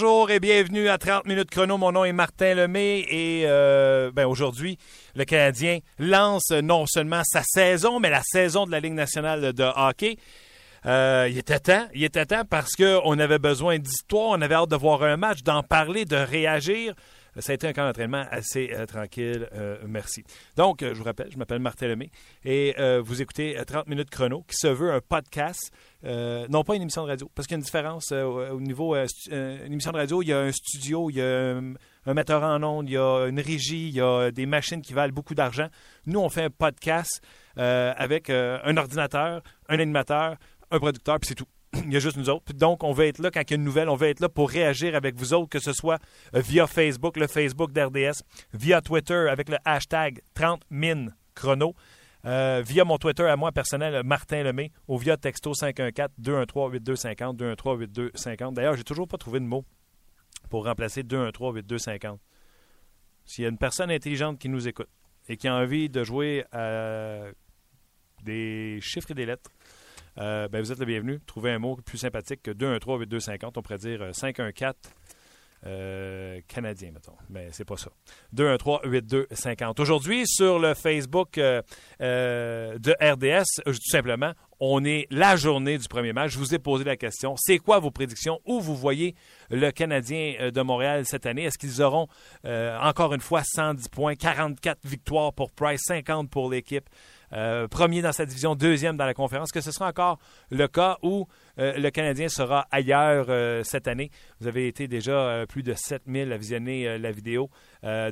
Bonjour et bienvenue à 30 minutes chrono. Mon nom est Martin Lemay et euh, ben, aujourd'hui, le Canadien lance non seulement sa saison, mais la saison de la Ligue nationale de hockey. Euh, il était temps, il était temps parce qu'on avait besoin d'histoire, on avait hâte de voir un match, d'en parler, de réagir. Ça a été un camp d'entraînement assez euh, tranquille, euh, merci. Donc, euh, je vous rappelle, je m'appelle Martin Lemay et vous écoutez euh, 30 minutes chrono qui se veut un podcast, non pas une émission de radio, parce qu'il y a une différence au au niveau euh, une émission de radio, il y a un studio, il y a un, un metteur en ondes, il y a une régie, il y a des machines qui valent beaucoup d'argent. Nous, on fait un podcast avec un ordinateur, un animateur, un producteur, puis c'est tout. Il y a juste nous autres. Donc, on va être là quand il y a une nouvelle. On va être là pour réagir avec vous autres, que ce soit euh, via Facebook, le Facebook d'RDS, via Twitter avec le hashtag 30 min chrono, euh, via mon Twitter à moi personnel, Martin Lemay, ou via texto 514-213-8250, 213-8250. D'ailleurs, j'ai toujours pas trouvé de mot pour remplacer 213-8250. S'il y a une personne intelligente qui nous écoute et qui a envie de jouer à des chiffres et des lettres, euh, ben vous êtes le bienvenu. Trouvez un mot plus sympathique que 213-8250. On pourrait dire euh, 514 euh, canadien, mettons. Mais c'est pas ça. 213-8250. Aujourd'hui, sur le Facebook euh, euh, de RDS, euh, tout simplement, on est la journée du premier match. Je vous ai posé la question. C'est quoi vos prédictions? Où vous voyez le Canadien euh, de Montréal cette année? Est-ce qu'ils auront euh, encore une fois 110 points, 44 victoires pour Price, 50 pour l'équipe? Euh, premier dans sa division, deuxième dans la conférence, que ce sera encore le cas où euh, le Canadien sera ailleurs euh, cette année. Vous avez été déjà plus de 7000 à visionner la vidéo.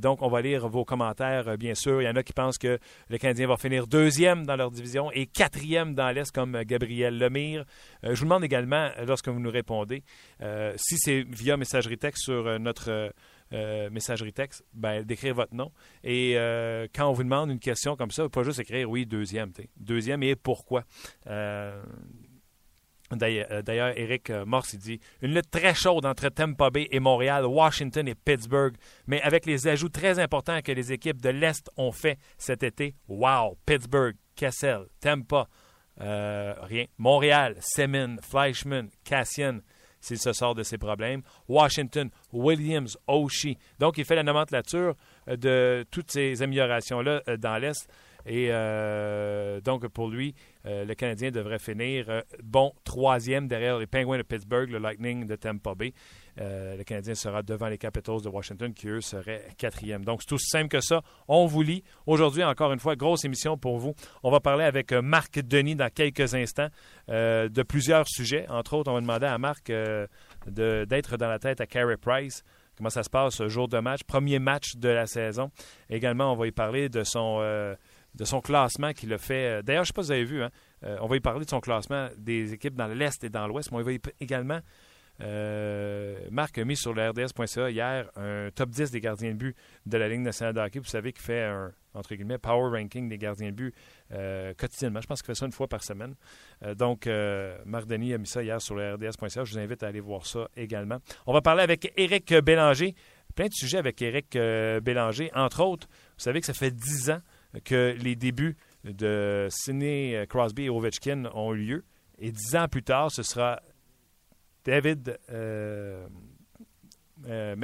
Donc, on va lire vos commentaires, bien sûr. Il y en a qui pensent que le Canadien va finir deuxième dans leur division et quatrième dans l'Est, comme Gabriel Lemire. Je vous demande également, lorsque vous nous répondez, si c'est via messagerie texte sur notre... euh, messagerie texte, ben, d'écrire votre nom. Et euh, quand on vous demande une question comme ça, pas juste écrire oui, deuxième. Deuxième et pourquoi. Euh, D'ailleurs, Eric Morse dit une lutte très chaude entre Tampa Bay et Montréal, Washington et Pittsburgh, mais avec les ajouts très importants que les équipes de l'Est ont fait cet été. Wow! Pittsburgh, Kessel, Tampa, rien. Montréal, Semin, Fleischman, Cassian, s'il se sort de ses problèmes. Washington, Williams, Oshie. Donc, il fait la nomenclature euh, de toutes ces améliorations-là euh, dans l'Est. Et euh, donc, pour lui, le Canadien devrait finir bon troisième derrière les Penguins de Pittsburgh, le Lightning de Tampa Bay. Euh, le Canadien sera devant les Capitals de Washington, qui eux seraient quatrième. Donc, c'est aussi simple que ça. On vous lit. Aujourd'hui, encore une fois, grosse émission pour vous. On va parler avec euh, Marc Denis dans quelques instants euh, de plusieurs sujets. Entre autres, on va demander à Marc d'être dans la tête à Carey Price. Comment ça se passe ce jour de match, premier match de la saison. Également, on va y parler de son, classement qu'il a fait. D'ailleurs, je ne sais pas si vous avez vu, hein, on va y parler de son classement des équipes dans l'Est et dans l'Ouest, mais on va y également. Euh, Marc a mis sur le RDS.ca hier un top 10 des gardiens de but de la Ligue nationale de hockey. Vous savez qu'il fait un entre guillemets power ranking des gardiens de but euh, quotidiennement. Je pense qu'il fait ça une fois par semaine. Euh, donc, Marc Denis a mis ça hier sur le RDS.ca. Je vous invite à aller voir ça également. On va parler avec Éric Bélanger. Plein de sujets avec Éric Bélanger. Entre autres, vous savez que ça fait 10 ans que les débuts de Sidney Crosby et Ovechkin ont eu lieu. Et dix ans plus tard, ce sera David, euh, euh,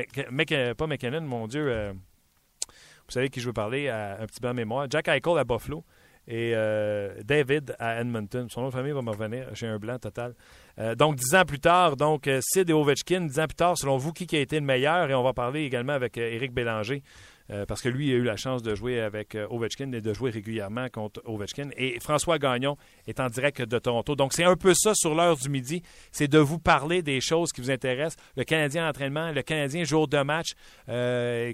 pas McKinnon, mon Dieu, euh, vous savez qui je veux parler, à un petit blanc de mémoire, Jack Eichel à Buffalo et David à Edmonton. Son nom de famille va me revenir, j'ai un blanc total. Donc, dix ans plus tard, donc Sid et Ovechkin, dix ans plus tard, selon vous, qui, qui a été le meilleur? Et on va parler également avec Éric Bélanger euh, parce que lui a eu la chance de jouer avec euh, Ovechkin et de jouer régulièrement contre Ovechkin. Et François Gagnon est en direct de Toronto. Donc, c'est un peu ça sur l'heure du midi. C'est de vous parler des choses qui vous intéressent. Le Canadien entraînement, le Canadien jour de match,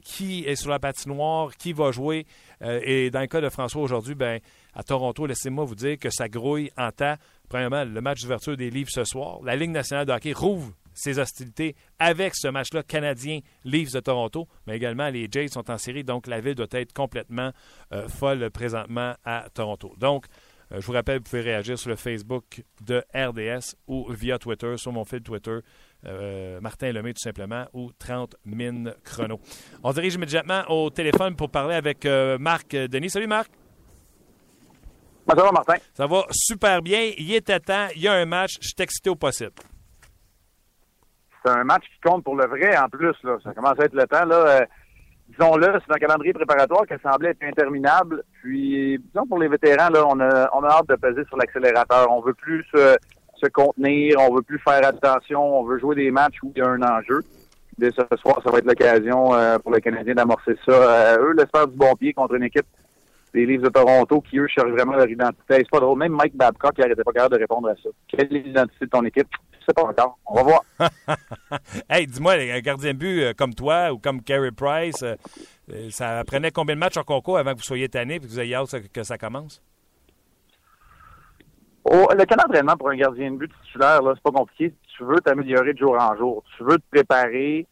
qui est sur la patinoire, qui va jouer. et dans le cas de François aujourd'hui, ben, à Toronto, laissez-moi vous dire que ça grouille en temps. Premièrement, le match d'ouverture des livres ce soir. La Ligue nationale de hockey rouvre ses hostilités avec ce match-là canadien Leafs de Toronto, mais également les Jays sont en série, donc la ville doit être complètement euh, folle présentement à Toronto. Donc, euh, je vous rappelle, vous pouvez réagir sur le Facebook de RDS ou via Twitter, sur mon fil Twitter, euh, Martin Lemay tout simplement, ou 30 mines chrono. On dirige immédiatement au téléphone pour parler avec Marc Denis. Salut Marc. ça va, Martin? Ça va super bien. Il était temps. Il y a un match. Je suis excité au possible c'est un match qui compte pour le vrai en plus. Là. Ça commence à être le temps. Là. Euh, disons-le, c'est un calendrier préparatoire qui semblait être interminable. Puis, disons, pour les vétérans, là, on a, on a hâte de peser sur l'accélérateur. On veut plus se, contenir, on veut plus faire attention, on veut jouer des matchs où il y a un enjeu. Dès ce soir, ça va être l'occasion euh, pour les Canadiens d'amorcer ça. Euh, eux, laissent du bon pied contre une équipe des Leafs de Toronto qui, eux, cherchent vraiment leur identité. C'est pas drôle. Même Mike Babcock, n'arrêtait pas capable de répondre à ça. Quelle est l'identité de ton équipe? Pas encore. On va voir. hey, dis-moi, un gardien de but euh, comme toi ou comme Carey Price, euh, euh, ça prenait combien de matchs en concours avant que vous soyez tanné et que vous ayez hâte que ça commence? Oh, le cas d'entraînement pour un gardien de but titulaire, c'est pas compliqué. Tu veux t'améliorer de jour en jour. Tu veux te préparer.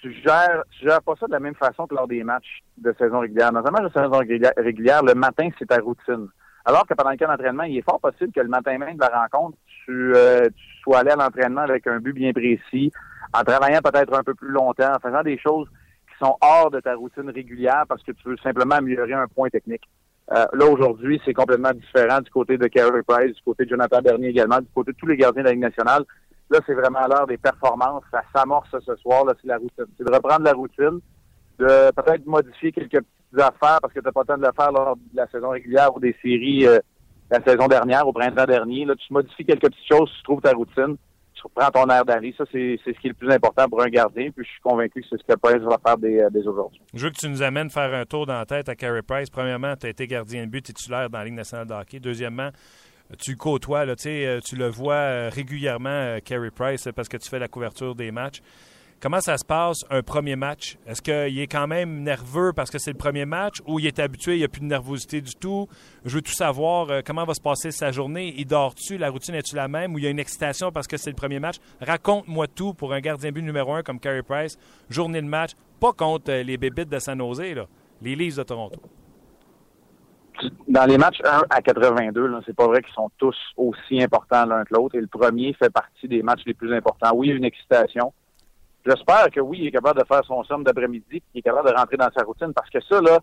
Tu gères, tu gères pas ça de la même façon que lors des matchs de saison régulière. Dans un match de saison régulière, le matin, c'est ta routine. Alors que pendant le cas d'entraînement, il est fort possible que le matin même de la rencontre, tu, euh, tu sois allé à l'entraînement avec un but bien précis, en travaillant peut-être un peu plus longtemps, en faisant des choses qui sont hors de ta routine régulière parce que tu veux simplement améliorer un point technique. Euh, là, aujourd'hui, c'est complètement différent du côté de Carey Price, du côté de Jonathan Bernier également, du côté de tous les gardiens de la Ligue nationale. Là, c'est vraiment l'heure des performances. Ça s'amorce ce soir. Là, c'est la routine. C'est de reprendre la routine, de peut-être modifier quelques affaires parce que tu n'as pas le temps de le faire lors de la saison régulière ou des séries euh, la saison dernière, au printemps dernier. Là, tu modifies quelques petites choses, tu trouves ta routine, tu reprends ton air d'aller. Ça, c'est ce qui est le plus important pour un gardien. Puis je suis convaincu que c'est ce que Price va faire des, des aujourd'hui. Je veux que tu nous amènes faire un tour dans la tête à Carey Price. Premièrement, tu as été gardien de but titulaire dans la Ligue nationale de hockey. Deuxièmement, tu côtoies, là, euh, tu le vois euh, régulièrement, Carey Price, parce que tu fais la couverture des matchs. Comment ça se passe, un premier match? Est-ce qu'il est quand même nerveux parce que c'est le premier match ou il est habitué, il n'y a plus de nervosité du tout? Je veux tout savoir. Euh, comment va se passer sa journée? Il dort-tu? La routine est-tu la même? Ou il y a une excitation parce que c'est le premier match? Raconte-moi tout pour un gardien but numéro un comme Carey Price. Journée de match, pas contre euh, les bébites de San Jose, là, les Leafs de Toronto. Dans les matchs 1 à 82, c'est pas vrai qu'ils sont tous aussi importants l'un que l'autre. Et le premier fait partie des matchs les plus importants. Oui, il y a une excitation J'espère que oui, il est capable de faire son somme d'après-midi, qu'il est capable de rentrer dans sa routine, parce que ça, là,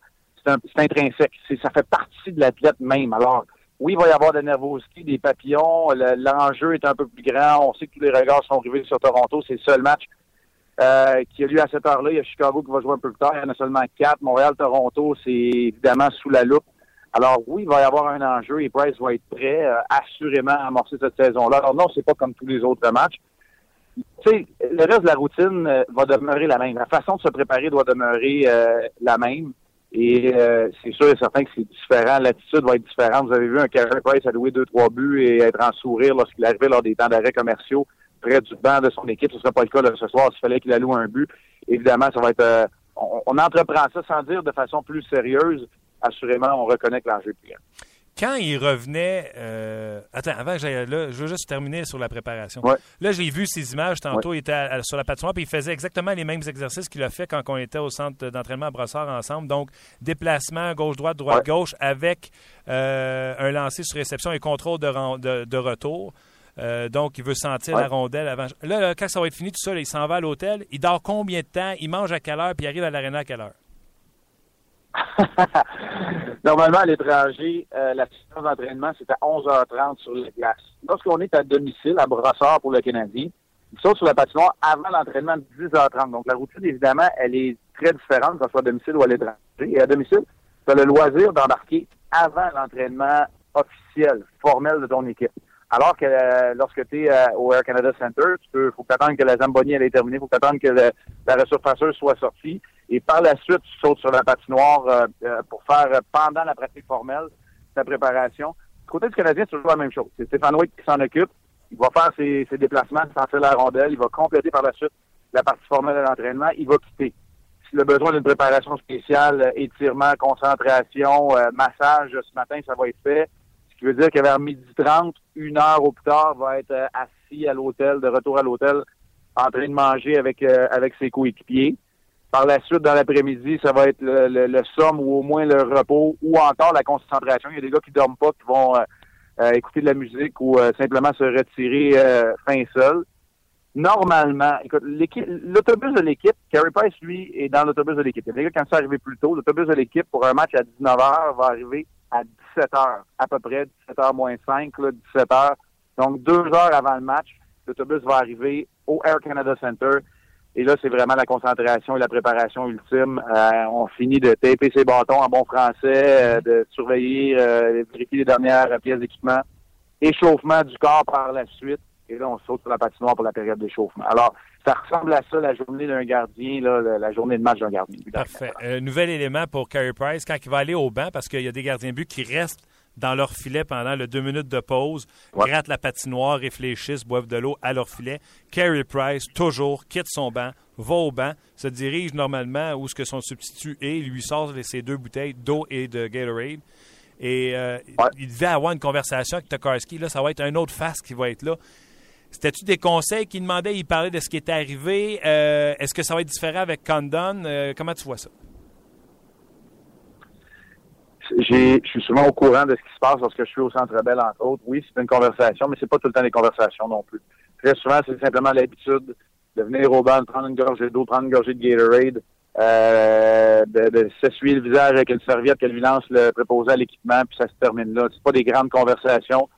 c'est intrinsèque. Ça fait partie de l'athlète même. Alors, oui, il va y avoir de nervosité, des papillons. L'enjeu est un peu plus grand. On sait que tous les regards sont rivés sur Toronto. C'est le seul match euh, qui a lieu à cette heure-là. Il y a Chicago qui va jouer un peu plus tard. Il y en a seulement quatre. Montréal-Toronto, c'est évidemment sous la loupe. Alors oui, il va y avoir un enjeu et Price va être prêt euh, assurément à amorcer cette saison-là. Alors non, c'est pas comme tous les autres matchs sais, le reste de la routine euh, va demeurer la même. La façon de se préparer doit demeurer euh, la même. Et euh, c'est sûr et certain que c'est différent. L'attitude va être différente. Vous avez vu un Carey Price allouer deux, trois buts et être en sourire lorsqu'il arrivait lors des temps d'arrêt commerciaux près du banc de son équipe. Ce ne serait pas le cas ce soir s'il fallait qu'il alloue un but. Évidemment, ça va être... On, entreprend ça sans dire de façon plus sérieuse. Assurément, on reconnaît que l'enjeu est plus grand quand il revenait. Euh, attends, avant que j'aille là, je veux juste terminer sur la préparation. Là, j'ai vu ces images tantôt. Il était sur la patinoire puis il faisait exactement les mêmes exercices qu'il a fait quand on était au centre d'entraînement à Brossard ensemble. Donc, déplacement gauche-droite, droite-gauche avec euh, un lancer sur réception et contrôle de, de, retour. Euh, donc, il veut sentir la rondelle avant. Là, quand ça va être fini, tout ça, il s'en va à l'hôtel. Il dort combien de temps? Il mange à quelle heure? Puis il arrive à l'aréna à quelle heure? Normalement, à l'étranger, euh, la séance d'entraînement, c'est à 11h30 sur la glace. Lorsqu'on est à domicile, à Brossard pour le Canadien, il saute sur la patinoire avant l'entraînement de 10h30. Donc, la routine, évidemment, elle est très différente, que ce soit à domicile ou à l'étranger. Et à domicile, tu as le loisir d'embarquer avant l'entraînement officiel, formel de ton équipe. Alors que euh, lorsque tu es euh, au Air Canada Center, tu peux, faut t'attendre que la Zamboni elle est terminée, faut t'attendre que le, la resurfaceur soit sortie. Et par la suite, tu sautes sur la patinoire euh, pour faire, pendant la pratique formelle, ta préparation. Du côté du Canadien, c'est toujours la même chose. C'est Stéphane Witt qui s'en occupe. Il va faire ses, ses déplacements, sentir la rondelle. Il va compléter par la suite la partie formelle de l'entraînement. Il va quitter. S'il a besoin d'une préparation spéciale, étirement, concentration, massage, ce matin, ça va être fait qui veut dire que vers midi 30, une heure au plus tard, va être euh, assis à l'hôtel, de retour à l'hôtel, en train de manger avec, euh, avec ses coéquipiers. Par la suite, dans l'après-midi, ça va être le, le, somme ou au moins le repos ou encore la concentration. Il y a des gars qui dorment pas, qui vont euh, écouter de la musique ou simplement se retirer fin seul. Normalement, écoute, l'autobus de l'équipe, Carey Price, lui, est dans l'autobus de l'équipe. Il y a des gars qui sont arrivés plus tôt. L'autobus de l'équipe pour un match à 19h va arriver à 17 heures, à peu près, 17 h moins 5, là, 17 heures. Donc, deux heures avant le match, l'autobus va arriver au Air Canada Center. Et là, c'est vraiment la concentration et la préparation ultime. Euh, on finit de taper ses bâtons en bon français, euh, de surveiller, euh, vérifier les dernières pièces d'équipement, échauffement du corps par la suite. Et là, on saute sur la patinoire pour la période d'échauffement. Alors, ça ressemble à ça, la journée d'un gardien, la, journée de match d'un gardien. Parfait. Euh, nouvel élément pour Carey Price, quand il va aller au banc, parce qu'il y a des gardiens but qui restent dans leur filet pendant le deux minutes de pause, grattent la patinoire, réfléchissent, boivent de l'eau à leur filet. Carey Price, toujours, quitte son banc, va au banc, se dirige normalement où ce que son substitut est, lui sort ses deux bouteilles d'eau et de Gatorade. Et euh, il devait avoir une conversation avec Tokarski. Là, ça va être un autre face qui va être là. C'était-tu des conseils qu'il demandait? Il parlait de ce qui était arrivé? Euh, est-ce que ça va être différent avec Condon? Euh, comment tu vois ça? Je suis souvent au courant de ce qui se passe lorsque je suis au Centre Bell, entre autres. Oui, c'est une conversation, mais c'est pas tout le temps des conversations non plus. Très souvent, c'est simplement l'habitude de venir au banc, prendre une gorgée d'eau, prendre une gorgée de Gatorade, euh, de, s'essuyer le visage avec une serviette qu'elle lui lance le préposé à l'équipement, puis ça se termine là. C'est pas des grandes conversations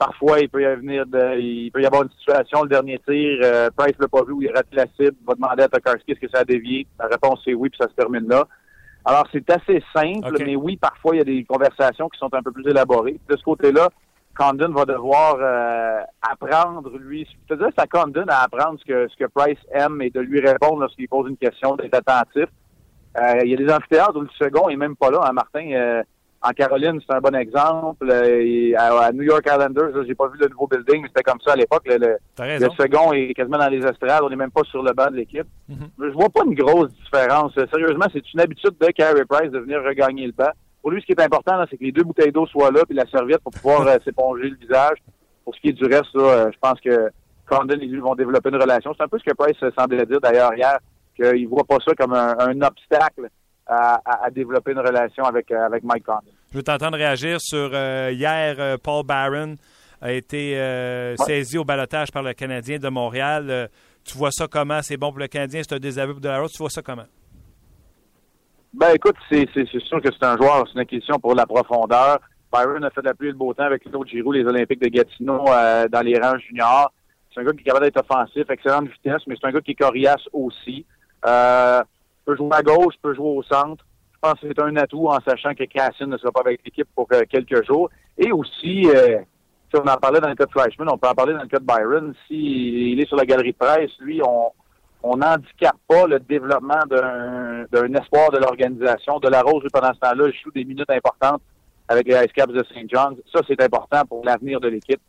parfois, il peut y de, il peut y avoir une situation, le dernier tir, euh, Price l'a pas vu ou il rate la cible, va demander à Tokarski est-ce que ça a dévié? La réponse est oui, puis ça se termine là. Alors, c'est assez simple, mais oui, parfois, il y a des conversations qui sont un peu plus élaborées. De ce côté-là, Condon va devoir euh, apprendre, lui, c'est-à-dire c'est à Condon à apprendre ce que, ce que Price aime et de lui répondre lorsqu'il pose une question, d'être attentif. Euh, il y a des amphithéâtres où le second est même pas là, hein, Martin. En Caroline, c'est un bon exemple. Euh, à, New York Islanders, j'ai pas vu le nouveau building, mais c'était comme ça à l'époque. Le, second est quasiment dans les estrades. On n'est même pas sur le banc de l'équipe. Mm-hmm. Je vois pas une grosse différence. Sérieusement, c'est une habitude de Carey Price de venir regagner le banc. Pour lui, ce qui est important, c'est que les deux bouteilles d'eau soient là, puis la serviette pour pouvoir euh, s'éponger le visage. Pour ce qui est du reste, euh, je pense que Condon et lui vont développer une relation. C'est un peu ce que Price semblait dire d'ailleurs hier, qu'il voit pas ça comme un obstacle à, développer une relation avec, euh, avec Mike Condon. Je veux t'entendre réagir sur euh, hier, euh, Paul Barron a été saisi au balotage par le Canadien de Montréal. tu vois ça comment? C'est bon pour le Canadien, c'est un désaveu de la route. Tu vois ça comment? Ben écoute, c'est sûr que c'est un joueur, c'est une question pour la profondeur. Byron a fait de la pluie et le beau temps avec les autres Giroud, les Olympiques de Gatineau dans les rangs juniors. C'est un gars qui est capable d'être offensif, excellente vitesse, mais c'est un gars qui est coriace aussi. Euh, peut jouer à gauche, peut jouer au centre. Je pense que c'est un atout en sachant que Cassian ne sera pas avec l'équipe pour euh, quelques jours. Et aussi, euh, si on en parlait dans le cas de Fleischmann, on peut en parler dans le cas de Byron. S'il il est sur la galerie de presse, lui, on on pas le développement d'un espoir de l'organisation. De la Rose, pendant ce temps-là, joue des minutes importantes avec les Ice Caps de St. John's. Ça, c'est important pour l'avenir de l'équipe.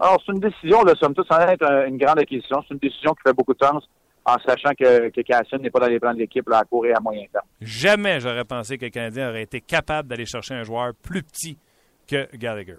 Alors, c'est une décision, là, somme toute, sans être une grande acquisition. C'est une décision qui fait beaucoup de sens en sachant que, que Cassian n'est pas dans les plans de l'équipe à court et à moyen terme. Jamais j'aurais pensé que le Canadien aurait été capable d'aller chercher un joueur plus petit que Gallagher.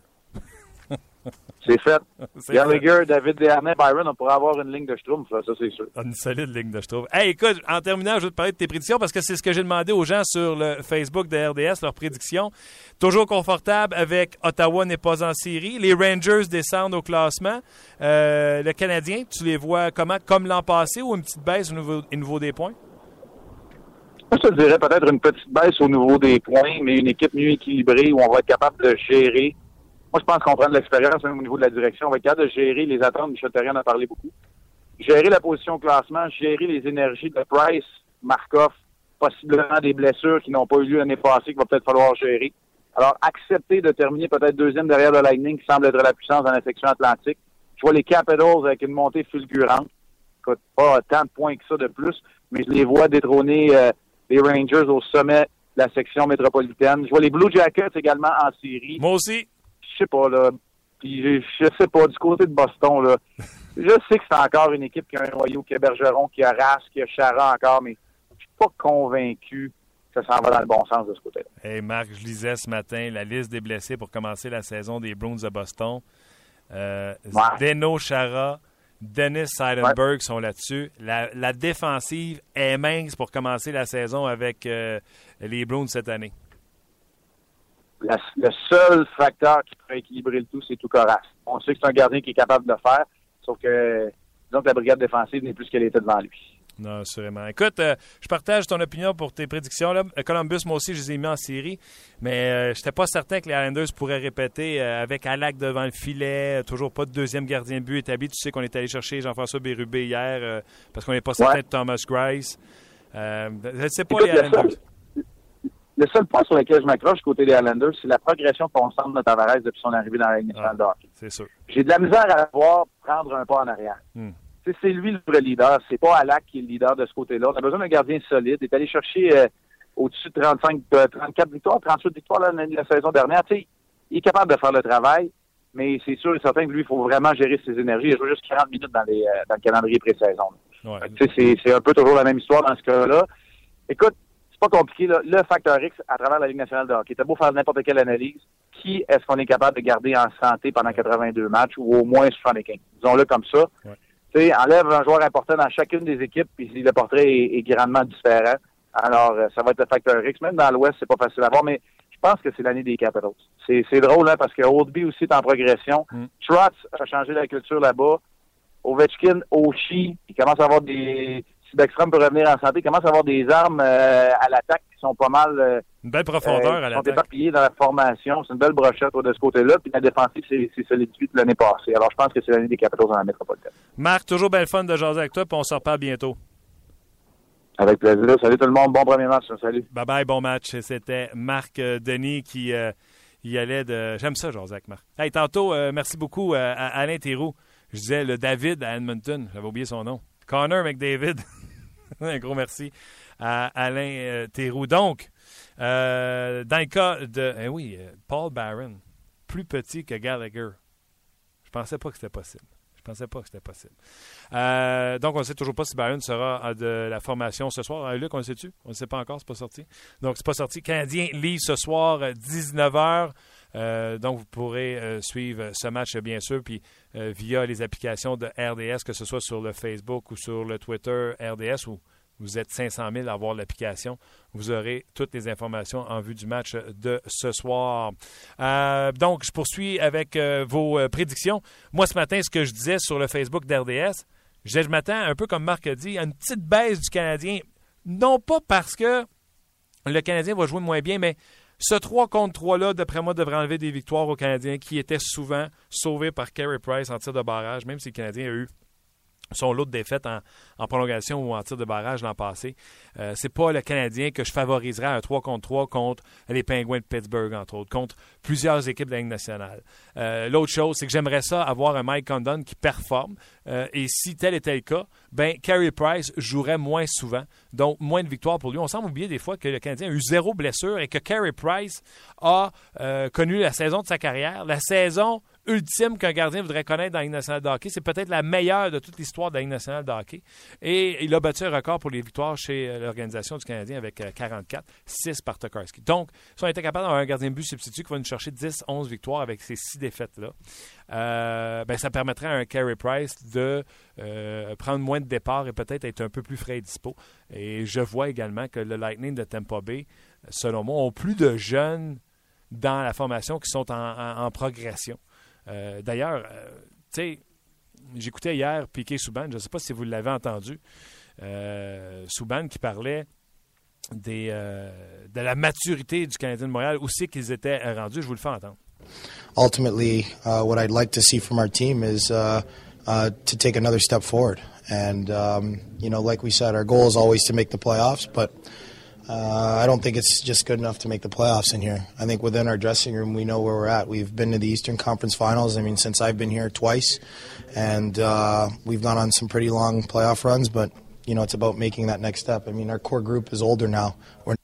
C'est fait. Gallagher, David Desharnais, Byron, on pourrait avoir une ligne de Schtroumpf, ça, c'est sûr. Une solide ligne de Schtroumpf. Hey, écoute, en terminant, je vais te parler de tes prédictions parce que c'est ce que j'ai demandé aux gens sur le Facebook de RDS, leurs prédictions. Toujours confortable avec Ottawa n'est pas en série. Les Rangers descendent au classement. Euh, le Canadien, tu les vois comment? Comme l'an passé ou une petite baisse au niveau, au niveau des points? Moi, je te dirais peut-être une petite baisse au niveau des points, mais une équipe mieux équilibrée où on va être capable de gérer moi, je pense qu'on prend de l'expérience même au niveau de la direction. On va être capable de gérer les attentes. Michel Terrien en a parlé beaucoup. Gérer la position au classement, gérer les énergies de Price, Markov, possiblement des blessures qui n'ont pas eu lieu l'année passée, qu'il va peut-être falloir gérer. Alors, accepter de terminer peut-être deuxième derrière le Lightning, qui semble être la puissance dans la section atlantique. Je vois les Capitals avec une montée fulgurante. Écoute, pas tant de points que ça de plus, mais je les vois détrôner euh, les Rangers au sommet de la section métropolitaine. Je vois les Blue Jackets également en série. Moi aussi. Je sais pas, là. Puis je, sais pas, du côté de Boston, là. Je sais que c'est encore une équipe qui a un noyau, qui a Bergeron, qui a Rask, qui a Chara encore, mais je suis pas convaincu que ça s'en va dans le bon sens de ce côté-là. Hey Marc, je lisais ce matin la liste des blessés pour commencer la saison des Bruins de Boston. Euh, Deno Chara, Dennis Seidenberg sont là-dessus. La, défensive est mince pour commencer la saison avec euh, les Bruins cette année. Le seul facteur qui pourrait équilibrer le tout, c'est tout Coras. On sait que c'est un gardien qui est capable de le faire. Sauf que, disons que la brigade défensive n'est plus ce qu'elle était devant lui. Non, assurément. Écoute, euh, je partage ton opinion pour tes prédictions. Là. Columbus, moi aussi, je les ai mis en série, mais euh, je n'étais pas certain que les Islanders pourraient répéter euh, avec Alak devant le filet, toujours pas de deuxième gardien de but établi. Tu sais qu'on est allé chercher Jean-François Bérubé hier parce qu'on n'est pas certain de Thomas Grice. je ne sais pas les Islanders. Le seul point sur lequel je m'accroche côté des Islanders, c'est la progression constante de Tavares depuis son arrivée dans la Ligue nationale ah, C'est sûr. J'ai de la misère à voir prendre un pas en arrière. Hmm. C'est lui le vrai leader. C'est pas Alak qui est le leader de ce côté-là. On a besoin d'un gardien solide. Il est allé chercher euh, au-dessus de 35, 34 victoires, 38 victoires la, la saison dernière. il est capable de faire le travail, mais c'est sûr et certain que lui, il faut vraiment gérer ses énergies. Il joue juste 40 minutes dans, les, euh, dans le calendrier pré-saison. C'est un peu toujours la même histoire dans ce cas-là. Écoute, pas compliqué. Le facteur X à travers la Ligue nationale de hockey. T'as beau faire n'importe quelle analyse, qui est-ce qu'on est capable de garder en santé pendant 82 matchs ou au moins 75? Disons-le comme ça. Ouais. enlève un joueur important dans chacune des équipes, puis le portrait est, grandement différent. Alors, euh, ça va être le facteur X. Même dans l'Ouest, c'est pas facile à voir, mais je pense que c'est l'année des Capitals. C'est drôle, hein, parce que Oldby aussi est en progression. Mm. Trotz a changé la culture là-bas. Ovechkin, Oshie, il commence à avoir des, si Backstrom peut revenir en santé, commence à avoir des armes euh, à l'attaque qui sont pas mal. Euh, une belle profondeur euh, à l'attaque. sont éparpillées dans la formation. C'est une belle brochette de ce côté-là. Puis la défensive, c'est solitude l'année passée. Alors, je pense que c'est l'année des Capitals dans la métropolitaine. Marc, toujours belle fun de jaser avec toi, puis on se reparle bientôt. Avec plaisir. Salut tout le monde. Bon premier match. Salut. Bye bye, bon match. C'était Marc Denis qui y allait de. J'aime ça, jaser avec Marc. Hey, tantôt, merci beaucoup à Alain Théroux. Je disais le David à Edmonton. J'avais oublié son nom. Connor McDavid. Un gros merci à Alain euh, Théroux. Donc, euh, dans le cas de. Eh oui, euh, Paul Barron, plus petit que Gallagher. Je pensais pas que c'était possible. Je pensais pas que c'était possible. donc, on ne sait toujours pas si Barron sera de la formation ce soir. Luc, on le sait-tu? On ne sait pas encore, c'est pas sorti. Donc, c'est pas sorti. Canadien lit ce soir, 19h. Donc, vous pourrez suivre ce match, bien sûr, puis via les applications de RDS, que ce soit sur le Facebook ou sur le Twitter RDS ou vous êtes 500 000 à avoir l'application. Vous aurez toutes les informations en vue du match de ce soir. Euh, donc, je poursuis avec euh, vos euh, prédictions. Moi, ce matin, ce que je disais sur le Facebook d'RDS, je, je m'attends, un peu comme Marc a dit, à une petite baisse du Canadien. Non pas parce que le Canadien va jouer moins bien, mais ce 3 contre 3-là, d'après moi, devrait enlever des victoires aux Canadiens qui étaient souvent sauvés par Carey Price en tir de barrage, même si le Canadien a eu son lot de défaites en, prolongation ou en tir de barrage l'an passé. Euh, c'est pas le Canadien que je favoriserais un 3 contre 3 contre les Penguins de Pittsburgh, entre autres, contre plusieurs équipes de la Ligue nationale. Euh, l'autre chose, c'est que j'aimerais ça avoir un Mike Condon qui performe. Euh, et si tel était le cas, ben Carey Price jouerait moins souvent, donc moins de victoires pour lui. On semble oublier des fois que le Canadien a eu zéro blessure et que Carey Price a connu la saison de sa carrière, la saison ultime qu'un gardien voudrait connaître dans la Ligue nationale de hockey. C'est peut-être la meilleure de toute l'histoire de la Ligue nationale de hockey. Et il a battu un record pour les victoires chez euh, l'organisation du Canadien avec 44, euh, 6 par Tokarski. Donc, si on était capable d'avoir un gardien de but substitut qui va nous chercher 10, 11 victoires avec ces six défaites-là, euh, ben, ça permettrait à un Carey Price de prendre moins de départs et peut-être être un peu plus frais et dispo. Et je vois également que le Lightning de Tampa Bay, selon moi, ont plus de jeunes dans la formation qui sont en progression. Euh, d'ailleurs, euh, tu sais, j'écoutais hier Piqué Souban, je ne sais pas si vous l'avez entendu, euh, Souban qui parlait des, de la maturité du Canadien de Montréal, c'est qu'ils étaient rendus. Je vous le fais entendre. Ultimately, uh, what I'd like to see from our team is uh, uh, to take another step forward. And, um, you know, like we said, our goal is always to make the playoffs, but Uh, I don't think it's just good enough to make the playoffs in here. I think within our dressing room, we know where we're at. We've been to the Eastern Conference Finals. I mean, since I've been here twice, and uh, we've gone on some pretty long playoff runs. But you know, it's about making that next step. I mean, our core group is older now. We're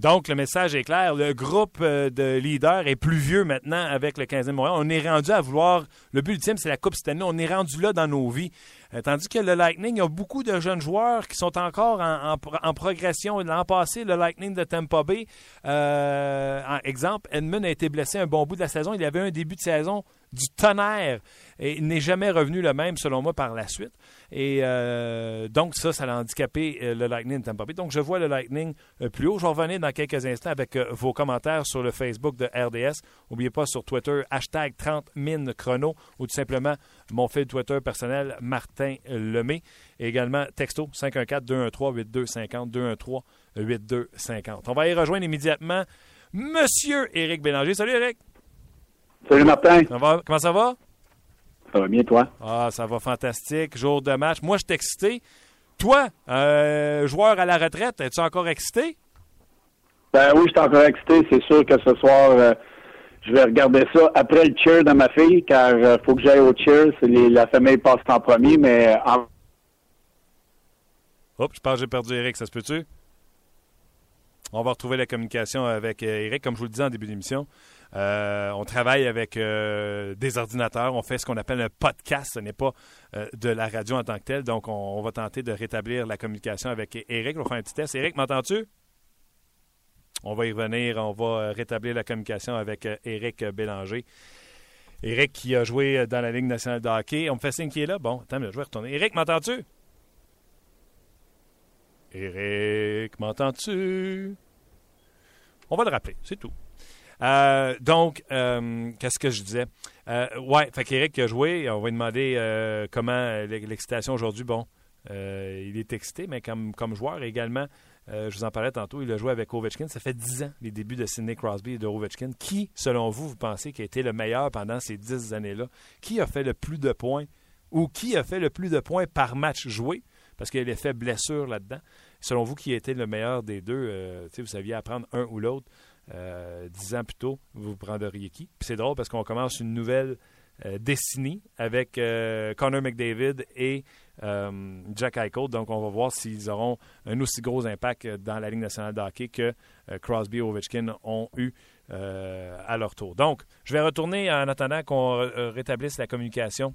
Donc, le message est clair. Le groupe euh, de leaders est plus vieux maintenant avec le 15e Montréal. On est rendu à vouloir. Le but ultime, c'est la Coupe cette année. On est rendu là dans nos vies. Euh, tandis que le Lightning, il y a beaucoup de jeunes joueurs qui sont encore en, progression. L'an passé, le Lightning de Tampa Bay, euh, exemple, Edmund a été blessé un bon bout de la saison. Il avait un début de saison du tonnerre et n'est jamais revenu le même, selon moi, par la suite. Et euh, donc, ça, ça a handicapé euh, le Lightning de Tampa. Donc, je vois le Lightning euh, plus haut. Je vais revenir dans quelques instants avec vos commentaires sur le Facebook de RDS. N'oubliez pas sur Twitter, hashtag 30 min chrono ou tout simplement mon fil Twitter personnel, Martin Lemay. Et également, texto 514-213-8250, 213-8250. On va y rejoindre immédiatement Monsieur Éric Bélanger. Salut Éric! Salut Martin. comment ça va? Ça va bien, toi? Ah, ça va fantastique. Jour de match. Moi, je suis excité. Toi, euh, joueur à la retraite, es-tu encore excité? Ben oui, je suis encore excité. C'est sûr que ce soir, euh, je vais regarder ça après le cheer de ma fille, car il euh, faut que j'aille au cheer. la famille passe en premier, mais en... Hop, je pense que j'ai perdu Eric, ça se peut-tu? On va retrouver la communication avec Eric, comme je vous le disais en début d'émission. Euh, on travaille avec euh, des ordinateurs. On fait ce qu'on appelle un podcast. Ce n'est pas euh, de la radio en tant que tel. Donc, on, va tenter de rétablir la communication avec Eric. On va faire un petit test. Eric, m'entends-tu? On va y revenir. On va rétablir la communication avec Eric Bélanger. Eric qui a joué dans la Ligue nationale de hockey. On me fait signe qu'il est là. Bon, attends, je vais retourner. Eric, m'entends-tu? Eric, m'entends-tu? On va le rappeler, c'est tout. Euh, donc, euh, qu'est-ce que je disais? Euh, ouais, fait qu'Éric a joué. On va lui demander comment l'excitation aujourd'hui. Bon, il est excité, mais comme, comme joueur également, je vous en parlais tantôt, il a joué avec Ovechkin. Ça fait 10 ans, les débuts de Sidney Crosby et de Ovechkin. Qui, selon vous, vous pensez qui a été le meilleur pendant ces 10 années-là? Qui a fait le plus de points ou qui a fait le plus de points par match joué? Parce qu'il y a l'effet blessure là-dedans. Selon vous, qui a été le meilleur des deux? vous saviez apprendre un ou l'autre. Euh, dix ans plus tôt, vous prendriez qui? C'est drôle parce qu'on commence une nouvelle euh, décennie avec euh, Connor McDavid et Jack Eichel. Donc, on va voir s'ils auront un aussi gros impact dans la Ligue nationale de hockey que Crosby et Ovechkin ont eu à leur tour. Donc, je vais retourner en attendant qu'on rétablisse la communication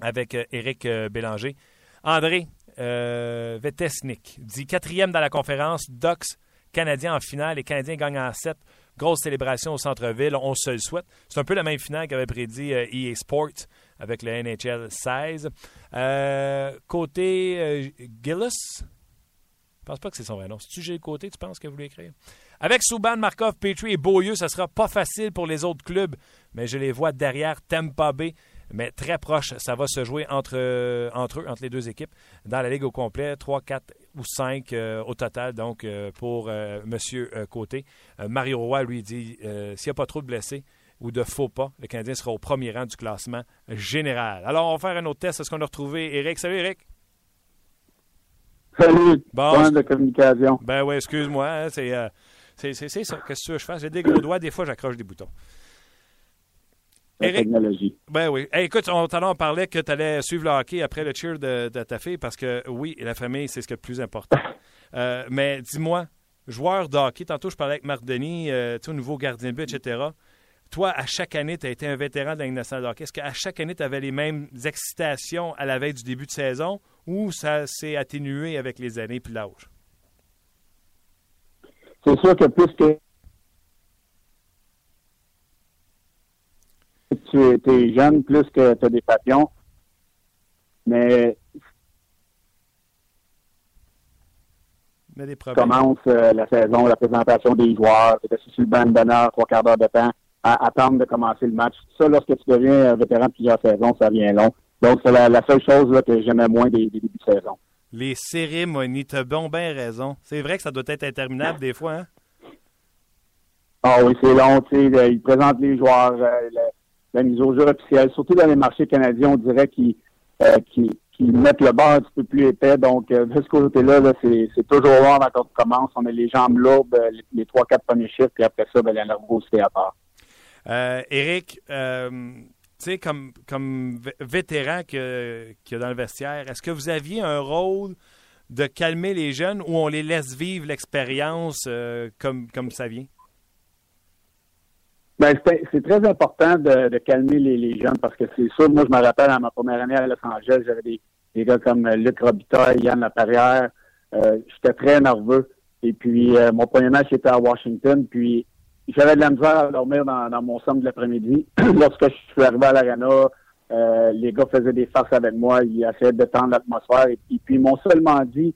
avec Éric Bélanger. André Vetesnik dit quatrième dans la conférence, Ducks Canadiens en finale. Les Canadiens gagnent en 7. Grosse célébration au centre-ville. On se le souhaite. C'est un peu la même finale qu'avait prédit EA euh, e Sports avec le NHL 16. Euh, côté euh, Gillis, je pense pas que c'est son vrai nom. Si tu le côté, tu penses que vous voulez écrire? Avec Souban, Markov, Petrie et Beaulieu, ça sera pas facile pour les autres clubs, mais je les vois derrière Tampa Bay, mais très proche. Ça va se jouer entre, entre eux, entre les deux équipes, dans la ligue au complet. 3, 4 ou cinq euh, au total, donc euh, pour euh, M. Côté. Mario Roy lui dit s'il n'y a pas trop de blessés ou de faux pas, le Canadien sera au premier rang du classement général. Alors, on va faire un autre test. Est-ce qu'on a retrouvé Eric? Salut, Eric. Salut. Bon, de communication. Ben oui, excuse-moi. Hein, c'est, c'est, ça. Qu'est-ce que je fais? J'ai des gros doigts. Des fois, j'accroche des boutons. La technologie. Ben oui. écoute, on, on parlait que tu allais suivre le hockey après le cheer de, ta fille parce que oui, la famille, c'est ce qui est le plus important. Euh, mais dis-moi, joueur de hockey, tantôt je parlais avec Marc Denis, euh, tu nouveau gardien de but, etc. Toi, à chaque année, tu as été un vétéran de la Ligue nationale de hockey. Est-ce qu'à chaque année, tu avais les mêmes excitations à la veille du début de saison ou ça s'est atténué avec les années puis l'âge? C'est sûr que plus que tu es, jeune, plus que tu as des papillons. Mais Mais des commence euh, la saison, la présentation des joueurs, tu sur le banc de bonheur, trois quarts d'heure de temps, à attendre de commencer le match. Ça, lorsque tu deviens un vétéran de plusieurs saisons, ça vient long. Donc, c'est la, seule chose là, que j'aimais moins des, débuts de saison. Les cérémonies, tu as bon, bien raison. C'est vrai que ça doit être interminable des fois, hein? Ah oui, c'est long, tu sais, ils présentent les joueurs, euh, la mise au jeu officielle, surtout dans les marchés canadiens, on dirait qu'ils euh, qui mettent le bord un petit peu plus épais. Donc, de ce côté-là, -là, c'est toujours long avant qu'on commence. On a les jambes lourdes, les trois, quatre premiers chiffres, puis après ça, ben, la nervosité à part. Euh, Eric, euh, tu sais, comme, comme vétéran y a dans le vestiaire, est-ce que vous aviez un rôle de calmer les jeunes ou on les laisse vivre l'expérience euh, comme, comme ça vient? Ben, c'est très important de, calmer les, jeunes parce que c'est sûr, moi, je me rappelle à ma première année à Los Angeles, j'avais des, des, gars comme Luc Robitaille, Yann Laperrière. J'étais très nerveux. Et puis, mon premier match était à Washington. Puis, j'avais de la misère à dormir dans, dans mon sombre de l'après-midi. Lorsque je suis arrivé à l'arena, euh, les gars faisaient des farces avec moi, ils essayaient de tendre l'atmosphère. Et, puis, ils m'ont seulement dit,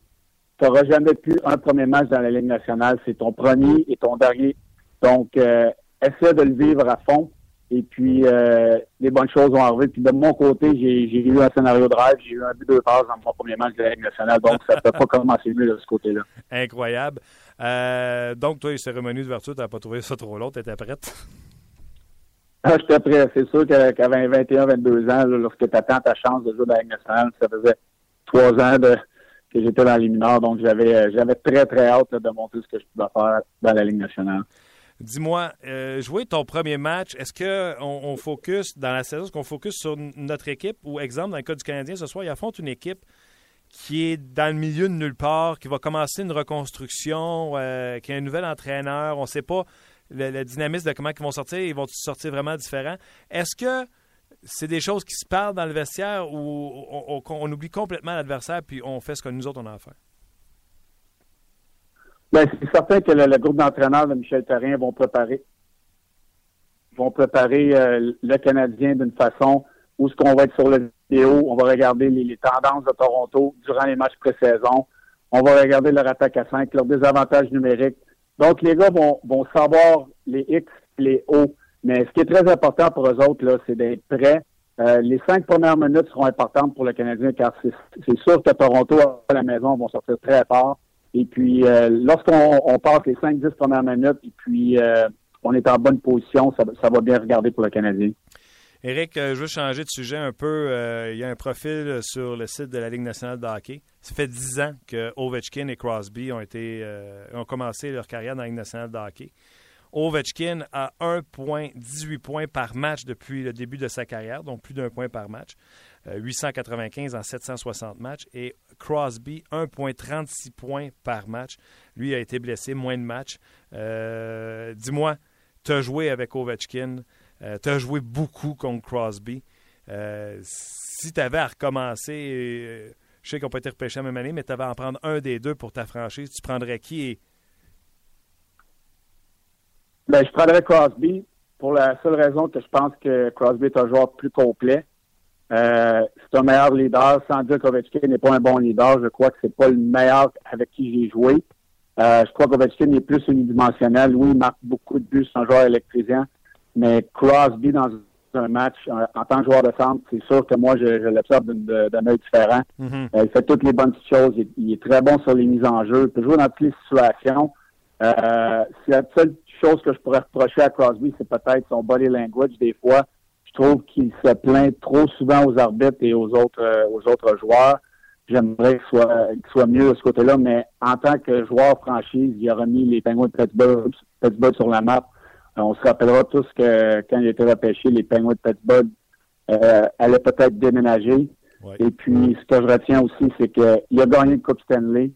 tu n'auras jamais pu un premier match dans la Ligue nationale, c'est ton premier et ton dernier. Donc, euh, essaie de le vivre à fond. Et puis, euh, les bonnes choses vont arriver. Puis de mon côté, j'ai eu un scénario de rêve. J'ai eu un but de passe dans mon premier match de la Ligue nationale. Donc, ça ne peut pas commencer mieux de ce côté-là. Incroyable. Euh, donc, toi, les cérémonies d'ouverture, tu n'as pas trouvé ça trop long. Tu étais prête? Ah, j'étais prêt. C'est sûr qu'à 21, 22 ans, lorsque tu attends ta chance de jouer dans la Ligue nationale, ça faisait trois ans que j'étais dans les mineurs. Donc, j'avais j'avais très, très hâte de montrer ce que je pouvais faire dans la Ligue nationale. Dis-moi, euh, jouer ton premier match, est-ce qu'on on focus dans la saison, est-ce qu'on focus sur notre équipe? Ou, exemple, dans le cas du Canadien ce soir, il affronte une équipe qui est dans le milieu de nulle part, qui va commencer une reconstruction, euh, qui a un nouvel entraîneur, on ne sait pas le, dynamisme de comment ils vont sortir, ils vont sortir vraiment différents. Est-ce que c'est des choses qui se parlent dans le vestiaire ou on, oublie complètement l'adversaire puis on fait ce que nous autres on a à faire? Ben, c'est certain que le, groupe d'entraîneurs de Michel Therrien vont préparer vont préparer euh, le Canadien d'une façon où ce qu'on va être sur le vidéo, on va regarder les, tendances de Toronto durant les matchs pré-saison, on va regarder leur attaque à 5, leurs désavantages numériques. Donc, les gars vont, vont savoir les X, les O. Mais ce qui est très important pour eux autres, là, c'est d'être prêts. Euh, les cinq premières minutes seront importantes pour le Canadien car c'est sûr que Toronto à la maison vont sortir très fort. Et puis, euh, lorsqu'on on passe les 5-10 premières minutes et puis euh, on est en bonne position, ça, va bien regarder pour le Canadien. Éric, euh, je veux changer de sujet un peu. il y a un profil sur le site de la Ligue nationale de hockey. Ça fait 10 ans que Ovechkin et Crosby ont, été, ont commencé leur carrière dans la Ligue nationale de hockey. Ovechkin a 1,18 points par match depuis le début de sa carrière, donc plus d'un point par match. 895 en 760 matchs. Et Crosby, 1,36 points par match. Lui a été blessé, moins de matchs. Euh, dis-moi, tu as joué avec Ovechkin, euh, tu as joué beaucoup contre Crosby. Euh, si tu avais à recommencer, je sais qu'on peut être repêché la même année, mais tu avais à en prendre un des deux pour ta franchise, tu prendrais qui. Ben, je prendrais Crosby pour la seule raison que je pense que Crosby est un joueur plus complet. Euh, c'est un meilleur leader, sans dire qu'Ovechkin n'est pas un bon leader. Je crois que c'est pas le meilleur avec qui j'ai joué. Euh, je crois qu'Ovechkin est plus unidimensionnel. Oui, il marque beaucoup de buts, c'est un joueur électrisant. Mais Crosby, dans un match, en, tant que joueur de centre, c'est sûr que moi, je, je l'observe d'un œil différent. Mm-hmm. euh, il fait toutes les bonnes choses. Il, est très bon sur les mises en jeu. Il peut jouer dans toutes les situations. Euh, la seule chose que je pourrais reprocher à Crosby, c'est peut-être son body language des fois je trouve qu'il se plaint trop souvent aux arbitres et aux autres euh, aux autres joueurs. J'aimerais qu'il soit, soit mieux de ce côté-là, mais en tant que joueur franchise, il a remis les Penguins de Pittsburgh, sur la map. Euh, on se rappellera tous que quand il a été repêché, les Penguins de Pittsburgh euh, allaient peut-être déménager. Et puis, ce que je retiens aussi, c'est qu'il a gagné le Coupe Stanley.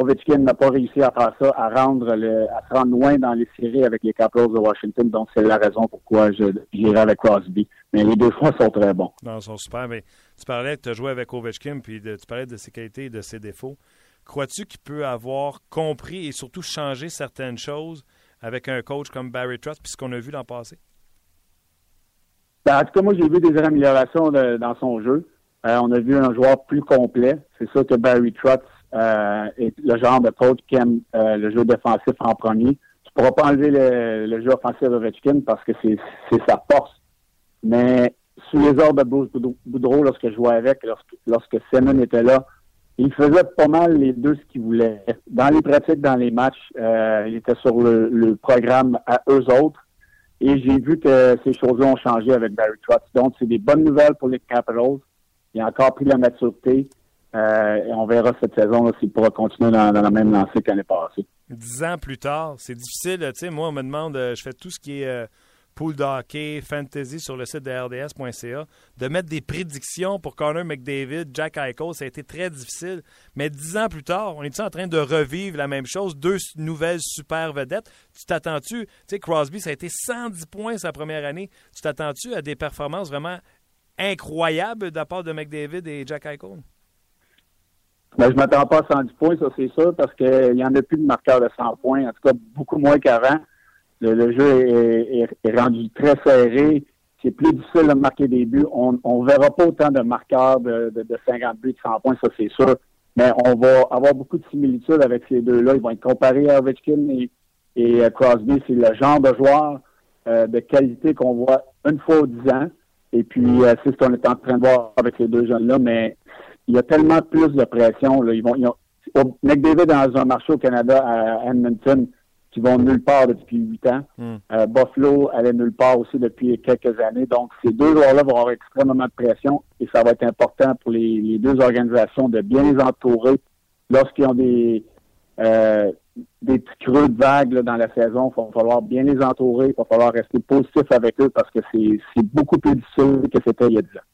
Ovechkin n'a pas réussi à faire ça, à rendre le, à se rendre loin dans les séries avec les Capitals de Washington. Donc, c'est la raison pourquoi j'irai avec Crosby. Mais les deux fois sont très bons. Non, ils sont super. Mais tu parlais que tu as joué avec Ovechkin, puis tu parlais de ses qualités et de ses défauts. Crois-tu qu'il peut avoir compris et surtout changé certaines choses avec un coach comme Barry Trotz, puis ce qu'on a vu l'an passé? Ben, en tout cas, moi, j'ai vu des améliorations dans son jeu. Euh, on a vu un joueur plus complet. C'est sûr que Barry Trotz euh, et le genre de coach qui aime euh, le jeu défensif en premier. Tu pourras pas enlever le, jeu offensif de Ovechkin parce que c'est sa force. Mais sous les ordres de Bruce Boudreau, lorsque je jouais avec, lorsque, lorsque Simon était là, il faisait pas mal les deux ce qu'il voulait. Dans les pratiques, dans les matchs, euh, il était sur le, programme à eux autres. Et j'ai vu que ces choses-là ont changé avec Barry Trotz. Donc, c'est des bonnes nouvelles pour les Capitals. Il a encore pris la maturité. Euh, et on verra cette saison s'il pourra continuer dans, la même lancée qu'année passée. Dix ans plus tard, c'est difficile. Tu sais, moi, on me demande, euh, je fais tout ce qui est euh, pool d'hockey, fantasy sur le site de RDS.ca, de mettre des prédictions pour Connor McDavid, Jack Eichel, ça a été très difficile. Mais dix ans plus tard, on est en train de revivre la même chose, deux nouvelles super vedettes. Tu t'attends-tu, tu sais, Crosby, ça a été 110 points sa première année. Tu t'attends-tu à des performances vraiment incroyables de la part de McDavid et Jack Eichel? Ben, je ne m'attends pas à 110 points, ça c'est sûr, parce qu'il n'y en a plus de marqueurs de 100 points, en tout cas beaucoup moins qu'avant. Le, jeu est, rendu très serré. C'est plus difficile de marquer des buts. On ne verra pas autant de marqueurs de, de, 50 buts de 100 points, ça c'est sûr. Mais on va avoir beaucoup de similitudes avec ces deux-là. Ils vont être comparés à Ovechkin et, et euh, Crosby. C'est le genre de joueur euh, de qualité qu'on voit une fois aux 10 ans. Et puis, euh, c'est ce qu'on est en train de voir avec ces deux jeunes-là. Mais il y a tellement plus de pression. Là. Ils vont, ils ont, McDavid dans un marché au Canada à Edmonton qui vont nulle part depuis huit ans. Hmm. Euh, Buffalo allait nulle part aussi depuis quelques années. Donc, ces deux joueurs-là vont avoir extrêmement de pression et ça va être important pour les, deux organisations de bien les entourer lorsqu'ils ont des euh, des petits creux de vagues dans la saison. Il va falloir bien les entourer. Il va falloir rester positif avec eux parce que c'est beaucoup plus difficile que c'était il y a 10 ans.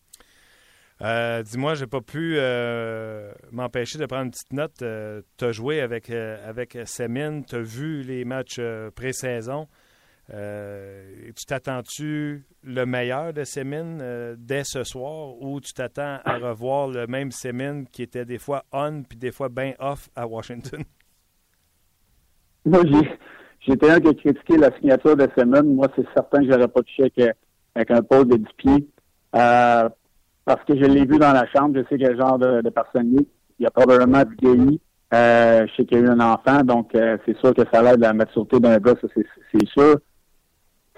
Euh, dis-moi, j'ai pas pu euh, m'empêcher de prendre une petite note. Euh, tu as joué avec, avec Semin, tu as vu les matchs pré-saison. tu t'attends-tu le meilleur de Semin dès ce soir ou tu t'attends à revoir le même Semin qui était des fois on puis des fois bien off à Washington? Moi, j'étais un qui a critiqué la signature de Semin. Moi, c'est certain que j'aurais pas touché avec, avec un pôle de 10 pieds parce que je l'ai vu dans la chambre, je sais quel genre de, de personne il Il a probablement vieilli. Euh, je sais qu'il y a eu un enfant, donc euh, c'est sûr que ça l'aide la maturité d'un gars, ça c'est sûr.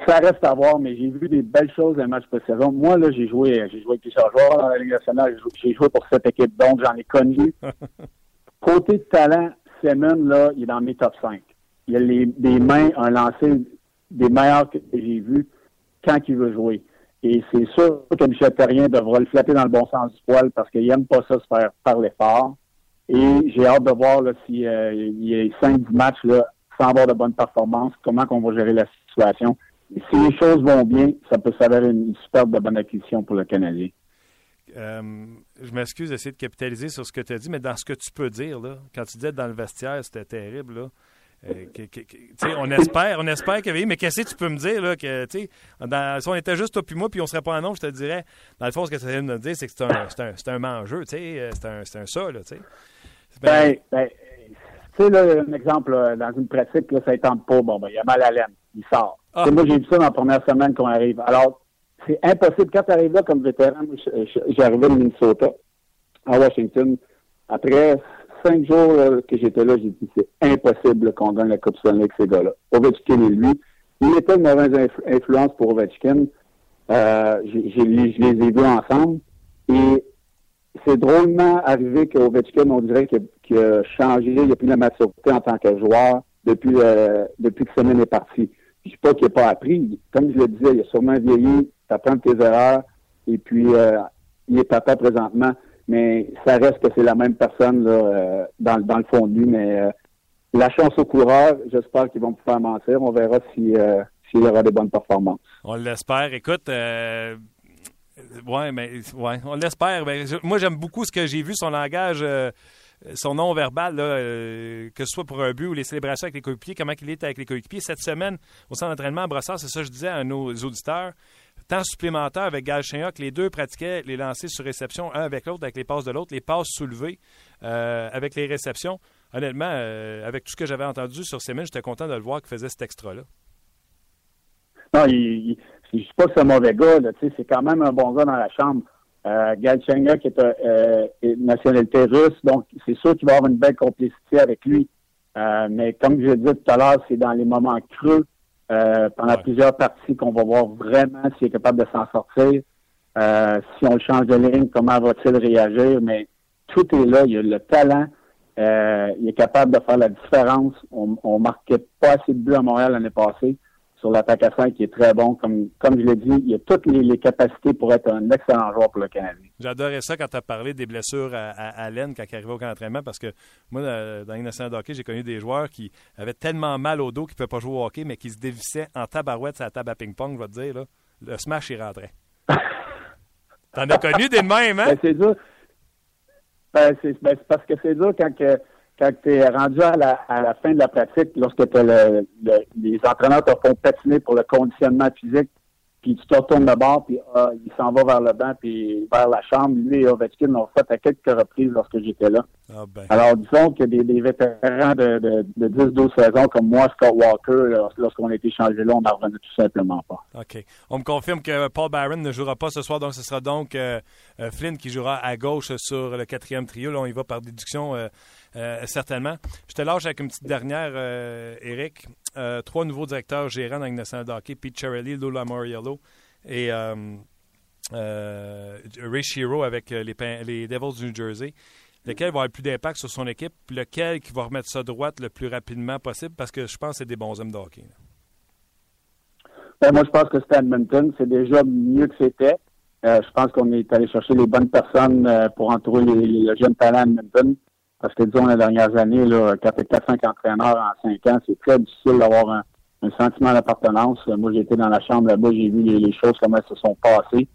Ça reste à voir, mais j'ai vu des belles choses dans les matchs pré-saison. Moi, là, j'ai joué, j'ai joué avec plusieurs joueurs dans la Ligue nationale. J'ai joué pour cette équipe, donc j'en ai connu. Côté de talent, Simon, là, il est dans mes top 5. Il a les, des mains, un lancer des meilleurs que j'ai vus quand il veut jouer. Et c'est sûr que Michel Terrien devra le flatter dans le bon sens du poil parce qu'il n'aime pas ça se faire parler fort. Et j'ai hâte de voir là, si euh, y a 5 matchs sans avoir de bonnes performances, comment on va gérer la situation. Si les choses vont bien, ça peut s'avérer une superbe de bonne acquisition pour le Canadien. Euh, je m'excuse d'essayer de capitaliser sur ce que tu as dit, mais dans ce que tu peux dire, quand tu disais dans le vestiaire, c'était terrible, là, euh, on espère, on espère que mais qu'est-ce que tu peux me dire là que dans, si on était juste toi puis moi puis on serait pas en nombre, je te dirais dans le fond ce que ça vient de me dire c'est que c'est un c'est un, c'est un mangeux, tu sais, euh, c'est un c'est un ça là, tu sais. Ben, ben, tu sais là un exemple dans une pratique là, ça étend pas bon ben il a mal à l'aine, il sort. Ah. Moi j'ai vu ça dans la première semaine qu'on arrive. Alors c'est impossible quand tu arrives là comme vétéran, j'ai arrivé de Minnesota à Washington après cinq jours que j'étais là, j'ai dit c'est impossible qu'on gagne la Coupe Stanley avec ces gars-là. Ovechkin et lui. Il était une mauvaise influence pour Ovechkin. Euh, je les ai vus ensemble. Et c'est drôlement arrivé qu'Ovechkin, on dirait qu'il a changé, il a pris la maturité en tant que joueur depuis, euh, que Semaine est parti. Je ne dis pas qu'il n'a pas appris. Comme je le disais, il a sûrement vieilli, t'apprends tes erreurs, et puis euh, il est papa présentement mais ça reste que c'est la même personne euh, dans, le fond de. Mais euh, la chance au coureur, j'espère qu'ils vont pouvoir mentir. On verra si euh, s'il y aura des bonnes performances. On l'espère. Écoute, ouais, mais ouais, on l'espère. moi, j'aime beaucoup ce que j'ai vu, son langage. son nom verbal, que ce soit pour un but ou les célébrations avec les coéquipiers, comment il est avec les coéquipiers. Cette semaine, au centre d'entraînement à Brossard, c'est ça que je disais à nos auditeurs temps supplémentaire avec Gal que les deux pratiquaient les lancers sur réception, un avec l'autre, avec les passes de l'autre, les passes soulevées euh, avec les réceptions. Honnêtement, euh, avec tout ce que j'avais entendu sur ces j'étais content de le voir qu'il faisait cet extra-là. Non, il, je ne dis pas que c'est un mauvais gars, c'est quand même un bon gars dans la chambre. Euh, Gal est euh, une nationalité russe, donc c'est sûr qu'il va avoir une belle complicité avec lui. mais comme je disais tout à l'heure, c'est dans les moments creux euh, pendant plusieurs parties qu'on va voir vraiment s'il est capable de s'en sortir. Euh, si on le change de ligne, comment va-t-il réagir? Mais tout est là. Il a le talent. Euh, il est capable de faire la différence. On, on marquait pas assez de buts à Montréal l'année passée. Sur l'attaque à 5 qui est très bon. Comme, comme je l'ai dit, il a toutes les, capacités pour être un excellent joueur pour le Canadien. J'adorais ça quand tu as parlé des blessures à, à, quand il arrivait au camp d'entraînement parce que moi, dans une de hockey, j'ai connu des joueurs qui avaient tellement mal au dos qu'ils ne pouvaient pas jouer au hockey, mais qui se dévissaient en tabarouette sur la table à ping-pong, je vais te dire. Là. Le smash, il rentrait. T'en as connu des de même, hein? Ben, c'est dur. Ben, c'est ben, parce que c'est dur quand que quand tu es rendu à la, à la, fin de la pratique, lorsque le, les entraîneurs te font patiner pour le conditionnement physique, puis tu te retournes de bord, puis ah, il s'en va vers le banc, puis vers la chambre. Lui et Ovechkin l'ont fait à quelques reprises lorsque j'étais là. Ah ben. Alors, disons que des, des vétérans de, de, de 10-12 saisons comme moi, Scott Walker, lorsqu'on a été changé là, on n'en revenait tout simplement pas. OK. On me confirme que Paul Barron ne jouera pas ce soir, donc ce sera donc euh, euh, Flynn qui jouera à gauche sur le quatrième trio. Là, on y va par déduction. Euh, euh, certainement. Je te lâche avec une petite dernière, euh, Eric. Euh, trois nouveaux directeurs gérants dans le national hockey, Pete Charelli, Lula Moriello et Ray Shiro avec les, Devils du New Jersey lequel va avoir plus d'impact sur son équipe, lequel qui va remettre ça droite le plus rapidement possible, parce que je pense que c'est des bons hommes de hockey. Ben, moi, je pense que c'est Edmonton. C'est déjà mieux que c'était. je pense qu'on est allé chercher les bonnes personnes pour entourer les, les jeunes talents Edmonton. Parce que, disons, les dernières années, là, quand tu 4-5 entraîneurs en 5 ans, c'est très difficile d'avoir un, sentiment d'appartenance. Moi, j'ai été dans la chambre là-bas, j'ai vu les, choses, comment elles se sont passées.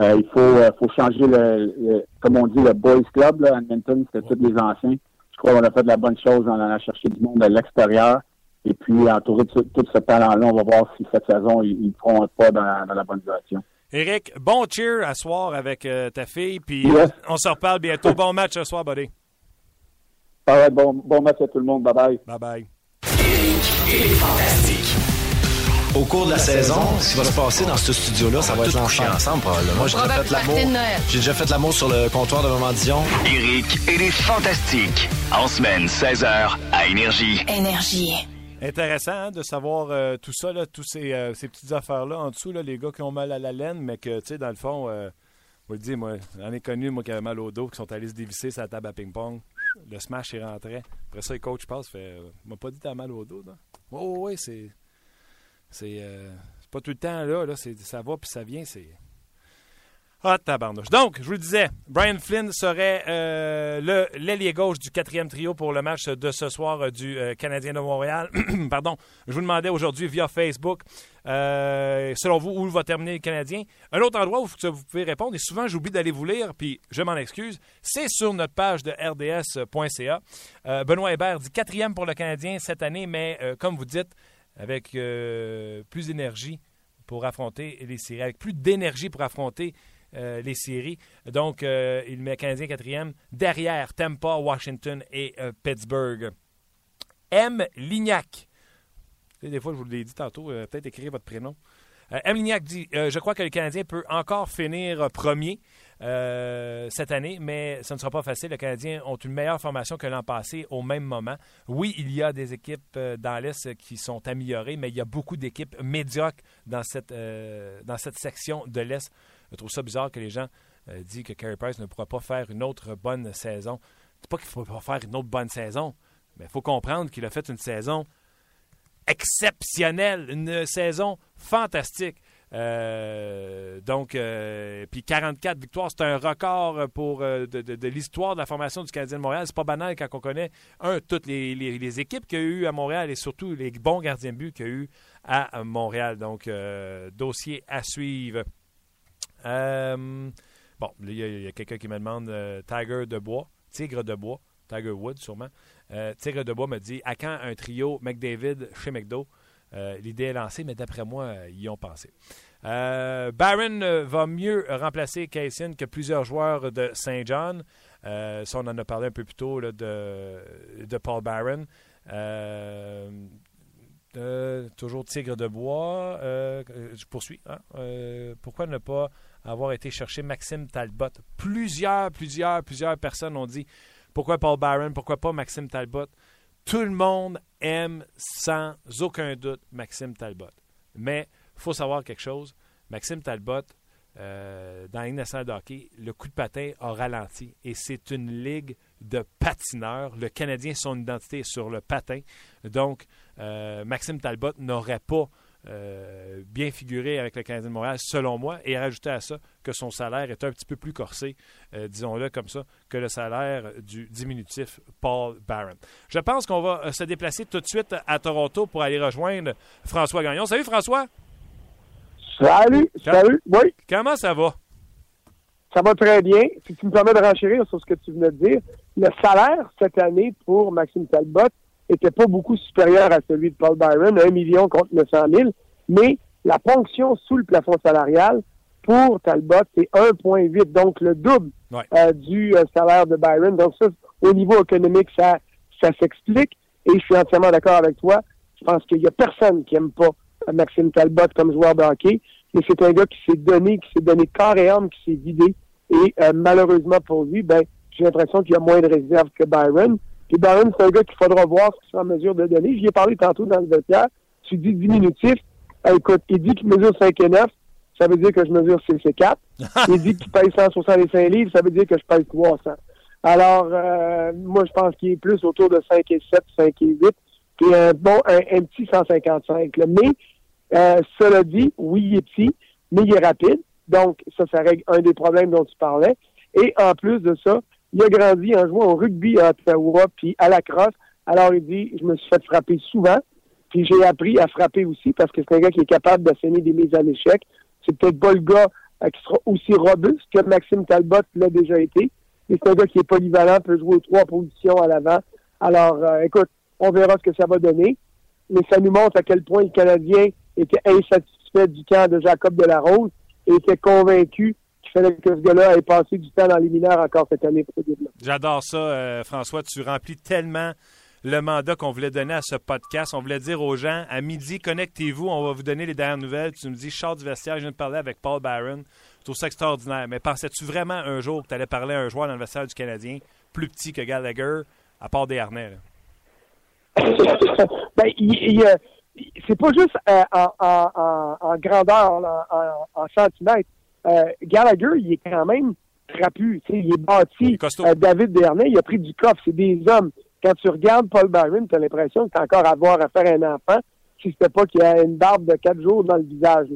Euh, il faut, euh, faut changer le, comme on dit, le boys club, là, Edmonton, c'était tous les anciens. Je crois qu'on a fait de la bonne chose en allant chercher du monde de l'extérieur. Et puis, entouré de tout, ce talent-là, on va voir si cette saison, ils, feront un pas dans, la bonne direction. Éric, bon cheer à soir avec euh, ta fille, puis on se reparle bientôt. Bon match ce soir, buddy bon, bon match à tout le monde. Bye bye. Bye bye. Au cours de la saison, ce qui va se passer dans ce studio-là, ça va être ensemble. ensemble probablement. Moi, j'ai déjà fait l'amour. J'ai déjà fait l'amour sur le comptoir de Maman Dion. Eric et les Fantastiques. En semaine, 16h, à Énergie. Énergie. Intéressant hein, de savoir euh, tout ça, là, toutes ces, euh, ces, petites affaires-là en dessous, là, les gars qui ont mal à la laine, mais que, tu sais, dans le fond, euh, vous le dis, moi, j'en ai connu, moi, qui avait mal au dos, qui sont allés se dévisser sur la table à ping-pong le smash est rentré. Après ça, le coach passe, fait euh, m'a pas dit t'as mal au dos, là. Oh, oui, c'est. C'est euh, pas tout le temps là, là ça va puis ça vient, c'est. Ah, tabarnouche. Donc, je vous le disais, Brian Flynn serait euh, l'ailier gauche du quatrième trio pour le match de ce soir euh, du euh, Canadien de Montréal. Pardon. Je vous demandais aujourd'hui via Facebook, selon vous, où va terminer le Canadien. Un autre endroit où vous pouvez répondre, et souvent j'oublie d'aller vous lire, puis je m'en excuse, c'est sur notre page de rds.ca. Benoît Hébert dit quatrième pour le Canadien cette année, mais comme vous dites, avec plus d'énergie pour affronter les séries, avec plus d'énergie pour affronter euh, les séries. Donc, euh, il met Canadien quatrième. Derrière, Tampa, Washington et euh, Pittsburgh. M. Lignac. Des fois, je vous l'ai dit tantôt, peut-être écrire votre prénom. M. Lignac dit Je crois que le Canadien peut encore finir premier cette année, mais ce ne sera pas facile. Les Canadiens ont une meilleure formation que l'an passé au même moment. Oui, il y a des équipes dans l'Est qui sont améliorées, mais il y a beaucoup d'équipes médiocres dans cette, dans cette section de l'Est. Je trouve ça bizarre que les gens euh, disent que Carey Price ne pourra pas faire une autre bonne saison. C'est pas qu'il ne faut pas faire une autre bonne saison, mais il faut comprendre qu'il a fait une saison exceptionnelle, une saison fantastique. Euh, donc, euh, puis 44 victoires, c'est un record pour de, l'histoire de la formation du Canadien de Montréal. C'est pas banal quand on connaît, un, toutes les, équipes qu'il y a eu à Montréal et surtout les bons gardiens de but qu'il y a eu à Montréal. Donc, dossier à suivre. Euh, bon, il y a, quelqu'un qui me demande euh, Tiger de bois, Tigre de bois, Tiger Wood sûrement. Euh, Tigre de bois me dit à quand un trio McDavid chez McDo? L'idée est lancée, mais d'après moi, ils y ont pensé. Barron va mieux remplacer Kaysen que plusieurs joueurs de Saint John. ça, on en a parlé un peu plus tôt de, de Paul Barron. toujours Tigre de bois. je poursuis. Hein. pourquoi ne pas avoir été chercher Maxime Talbot. Plusieurs, plusieurs, plusieurs personnes ont dit pourquoi Paul Byron, pourquoi pas Maxime Talbot? Tout le monde aime sans aucun doute Maxime Talbot. Mais il faut savoir quelque chose. Maxime Talbot, euh, dans la Ligue le coup de patin a ralenti. Et c'est une ligue de patineurs. Le Canadien, son identité est sur le patin. Donc, euh, Maxime Talbot n'aurait pas euh, bien figuré avec le Canadien de Montréal, selon moi, et rajouter à ça que son salaire est un petit peu plus corsé, euh, disons-le comme ça, que le salaire du diminutif Paul Barron. Je pense qu'on va se déplacer tout de suite à Toronto pour aller rejoindre François Gagnon. Salut François! Salut! Salut! Oui! Comment ça va? Ça va très bien. Si tu me permets de renchérir sur ce que tu venais de dire, le salaire cette année pour Maxime Talbot était pas beaucoup supérieur à celui de Paul Byron, 1 million contre 900 000, mais la ponction sous le plafond salarial pour Talbot, c'est 1,8, donc le double euh, du euh, salaire de Byron. Donc ça, au niveau économique, ça, ça s'explique. Et je suis entièrement d'accord avec toi. Je pense qu'il y a personne qui aime pas Maxime Talbot comme joueur de hockey. Mais c'est un gars qui s'est donné, qui s'est donné corps et âme, qui s'est vidé. Et euh, malheureusement pour lui, ben, j'ai l'impression qu'il y a moins de réserves que Byron. Et Byron, c'est un gars qu'il faudra voir ce qu'il sera en mesure de donner. J'y ai parlé tantôt dans le vestiaire. Tu dis diminutif. Euh, écoute, il dit qu'il mesure 5 et 9. Ça veut dire que je mesure 6 et 4. il dit qu'il pèse 165 livres. Ça veut dire que je pèse 300. Alors, euh, moi, je pense qu'il est plus autour de 5 et 7, 5 et 8. Puis un bon, un, petit 155. Là. Mais, euh, cela dit, oui, il est petit, mais il est rapide. Donc, ça, ça règle un des problèmes dont tu parlais. Et en plus de ça, il a grandi en jouant au rugby à Ottawa, puis à la crosse. Alors, il dit, je me suis fait frapper souvent, puis j'ai appris à frapper aussi parce que c'est un gars qui est capable d'asséner des mises à l'échec. C'est peut-être pas le gars qui sera aussi robuste que Maxime Talbot l'a déjà été, mais c'est un gars qui est polyvalent, peut jouer aux trois positions à l'avant. Alors, euh, écoute, on verra ce que ça va donner, mais ça nous montre à quel point le Canadien était insatisfait du camp de Jacob Delarose et était convaincu fallait que ce gars-là ait passé du temps dans les mineurs encore cette année pour. J'adore ça, euh, François. Tu remplis tellement le mandat qu'on voulait donner à ce podcast. On voulait dire aux gens, à midi, connectez-vous, on va vous donner les dernières nouvelles. Tu me dis, Charles du vestiaire, je viens de parler avec Paul Barron. Je trouve ça extraordinaire. Mais pensais-tu vraiment un jour que tu allais parler à un joueur dans le vestiaire du Canadien, plus petit que Gallagher, à part des harnais? ben, c'est pas juste euh, en, grandeur, en, en centimètres. Euh, Gallagher, il est quand même trapu. Il est bâti. Euh, David Dernay, il a pris du coffre. C'est des hommes. Quand tu regardes Paul Byron, tu as l'impression que tu encore à avoir à faire un enfant si c'était pas qu'il a une barbe de quatre jours dans le visage.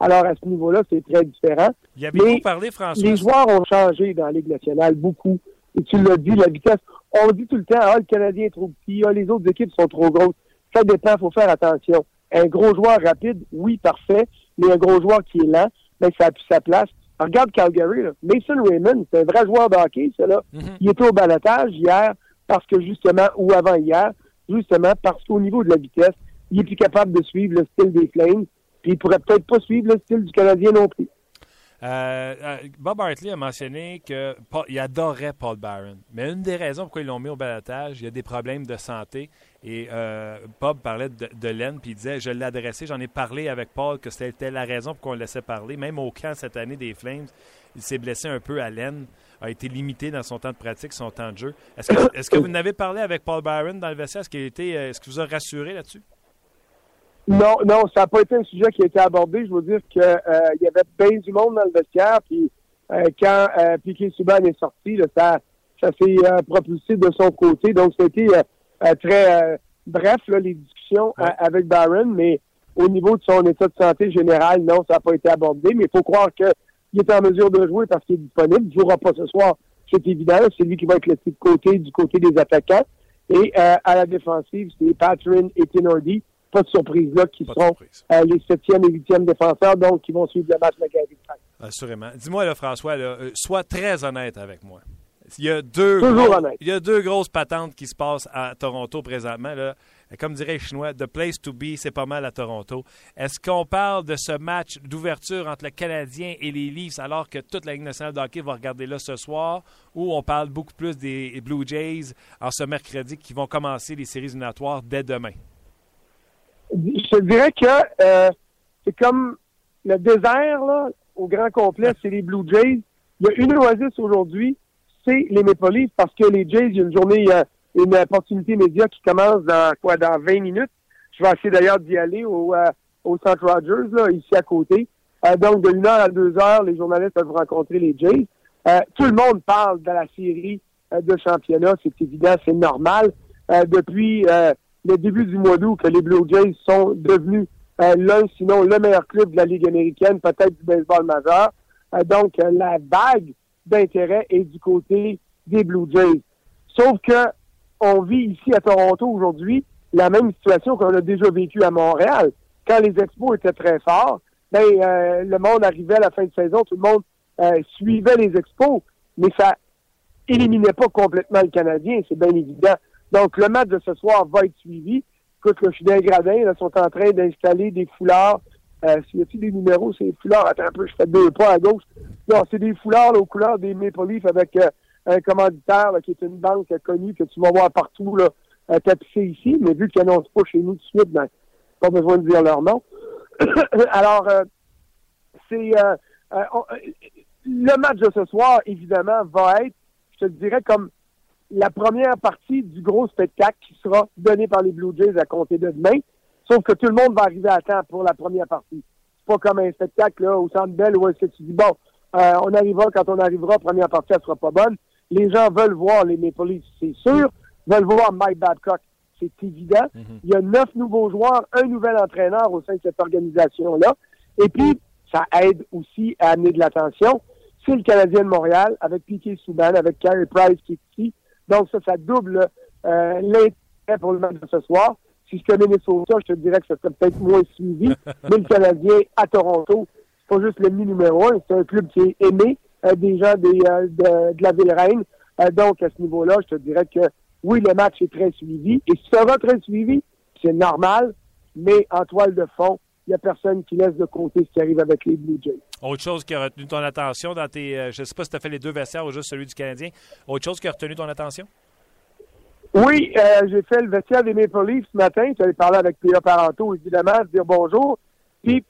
Alors, à ce niveau-là, c'est très différent. Il y a beaucoup parlé, François. Les joueurs ont changé dans la Ligue nationale, beaucoup. Et tu l'as dit, la vitesse. On dit tout le temps, ah, le Canadien est trop petit, ah, les autres équipes sont trop grosses. Ça dépend, il faut faire attention. Un gros joueur rapide, oui, parfait, mais un gros joueur qui est lent, ben, ça a plus sa place. regarde Calgary, Mason Raymond, c'est un vrai joueur de hockey, ça, là. Mm-hmm. Il était au balotage hier parce que justement, ou avant hier, justement parce qu'au niveau de la vitesse, il est plus capable de suivre le style des Flames, puis il pourrait peut-être pas suivre le style du Canadien non plus. Euh, euh, Bob Hartley a mentionné qu'il adorait Paul Barron. Mais une des raisons pourquoi ils l'ont mis au balotage, il y a des problèmes de santé. Et euh, Bob parlait de, Len, puis il disait Je l'ai adressé, j'en ai parlé avec Paul, que c'était la raison pour qu'on le laissait parler. Même au camp cette année des Flames, il s'est blessé un peu à Len, a été limité dans son temps de pratique, son temps de jeu. Est-ce que, est que, vous n'avez parlé avec Paul Byron dans le vestiaire? Est-ce qu'il est-ce que vous a rassuré là-dessus? Non, non, ça n'a pas été un sujet qui a été abordé. Je veux dire qu'il euh, y avait bien du monde dans le vestiaire, puis euh, quand euh, Piquet Subban est sorti, ça, ça s'est propulsé de son côté. Donc, c'était très bref, les discussions avec Barron, mais au niveau de son état de santé général, non, ça n'a pas été abordé. Mais il faut croire qu'il est en mesure de jouer parce qu'il est disponible. Il ne jouera pas ce soir, c'est évident. C'est lui qui va être le de côté du côté des attaquants. Et à la défensive, c'est Patrick et Tenordi pas de surprise là, qui seront euh, les septième et huitième défenseurs, donc qui vont suivre le match de la Assurément. Dis-moi, là, François, euh, sois très honnête avec moi. Il y, a deux il y a deux grosses patentes qui se passent à Toronto présentement. Là. Comme dirait les Chinois, the place to be, c'est pas mal à Toronto. Est-ce qu'on parle de ce match d'ouverture entre le Canadien et les Leafs alors que toute la Ligue nationale de hockey va regarder là ce soir ou on parle beaucoup plus des Blue Jays en ce mercredi qui vont commencer les séries éliminatoires dès demain? je dirais que euh, c'est comme le désert, là, au grand complet, c'est les Blue Jays. Il y a une oasis aujourd'hui, c'est les Maple parce que les Jays, il y a une journée, une opportunité média qui commence dans quoi, dans 20 minutes. Je vais essayer d'ailleurs d'y aller au, euh, au St. Rogers, là, ici à côté. Euh, donc, de 1 heure à 2 heures, les journalistes peuvent rencontrer les Jays. tout le monde parle de la série de championnat, c'est évident, c'est normal. depuis le début du mois d'août que les Blue Jays sont devenus l'un, sinon le meilleur club de la Ligue américaine, peut-être du baseball majeur. donc, la vague d'intérêt est du côté des Blue Jays. Sauf que on vit ici à Toronto aujourd'hui la même situation qu'on a déjà vécu à Montréal. Quand les expos étaient très forts, ben, le monde arrivait à la fin de saison, tout le monde suivait les expos, mais ça éliminait pas complètement le Canadien, c'est bien évident. Donc, le match de ce soir va être suivi. Écoute, je suis gradin, ils sont en train d'installer des foulards. Euh, S'il y a des numéros, c'est des foulards. Attends un peu, je fais deux pas à gauche. Non, c'est des foulards aux couleurs des Maple avec euh, un commanditaire qui est une banque connue que tu vas voir partout là, euh, tapissé ici. Mais vu qu'ils n'annoncent pas chez nous tout de suite, ben, pas besoin de dire leur nom. Alors, euh, c'est le match de ce soir, évidemment, va être, je te dirais, comme la première partie du gros spectacle qui sera donné par les Blue Jays à compter de demain. Sauf que tout le monde va arriver à temps pour la première partie. C'est pas comme un spectacle là, au Centre Bell où est-ce que tu dis, bon, euh, on arrivera quand on arrivera, première partie, elle sera pas bonne. Les gens veulent voir les Maple Leafs, c'est sûr. Veulent voir Mike Babcock, c'est évident. Mm-hmm. Il y a neuf nouveaux joueurs, un nouvel entraîneur au sein de cette organisation-là. Et puis, ça aide aussi à amener de l'attention. C'est le Canadien de Montréal, avec Piquet Souban, avec Carey Price qui est ici, donc, ça, ça double euh, l'intérêt pour le match de ce soir. Si je connais Minnesota, je te dirais que ça serait peut-être moins suivi. Mais le Canadien à Toronto, c'est pas juste l'ennemi numéro un, c'est un club qui est aimé euh, des gens des, euh, de, la Ville-Reine. Euh, donc, à ce niveau-là, je te dirais que oui, le match est très suivi. Et ça va très suivi, c'est normal, mais en toile de fond, il n'y a personne qui laisse de côté ce qui arrive avec les Blue Jays. Autre chose qui a retenu ton attention dans tes. Je ne sais pas si tu as fait les deux vestiaires ou juste celui du Canadien. Autre chose qui a retenu ton attention? Oui, euh, j'ai fait le vestiaire des Maple Leafs ce matin. Tu allé parler avec Pierre Paranto, évidemment, dire bonjour. Puis,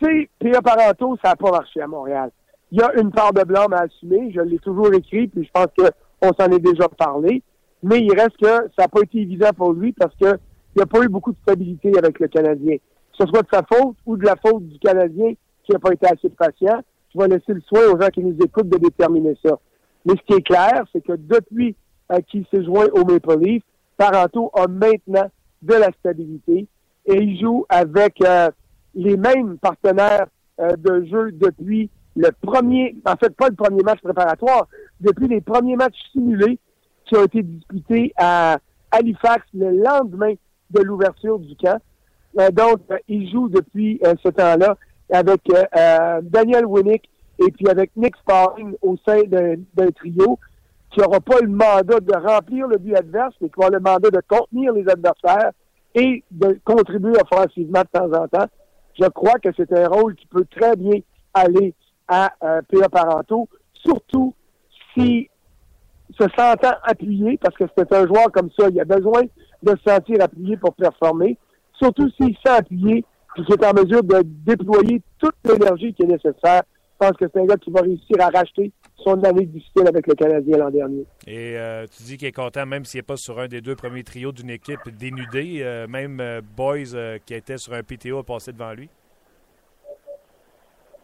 tu sais, Pierre Paranto, ça n'a pas marché à Montréal. Il y a une part de blanc à assumer. Je l'ai toujours écrit, puis je pense qu'on s'en est déjà parlé. Mais il reste que ça n'a pas été évident pour lui parce qu'il n'y a pas eu beaucoup de stabilité avec le Canadien. Que ce soit de sa faute ou de la faute du Canadien, qui n'a pas été assez patient. Je vais laisser le soin aux gens qui nous écoutent de déterminer ça. Mais ce qui est clair, c'est que depuis euh, qu'il s'est joint au Maple Leaf, Taranto a maintenant de la stabilité et il joue avec euh, les mêmes partenaires euh, de jeu depuis le premier, en fait pas le premier match préparatoire, depuis les premiers matchs simulés qui ont été disputés à Halifax le lendemain de l'ouverture du camp. donc, il joue depuis ce temps-là avec euh, euh, Daniel Winnick et puis avec Nick Sparring au sein d'un trio qui n'aura pas le mandat de remplir le but adverse, mais qui aura le mandat de contenir les adversaires et de contribuer offensivement de temps en temps. Je crois que c'est un rôle qui peut très bien aller à euh, P.A. Surtout si se sentant appuyé, parce que c'est un joueur comme ça, il a besoin de se sentir appuyé pour performer, surtout s'il s'est appuyé puis qui est en mesure de déployer toute l'énergie qui est nécessaire. Je pense que c'est un gars qui va réussir à racheter son année difficile avec le Canadien l'an dernier? Et euh, tu dis qu'il est content, même s'il n'est pas sur un des deux premiers trios d'une équipe dénudée, euh, même euh, Boys qui était sur un PTO a passé devant lui?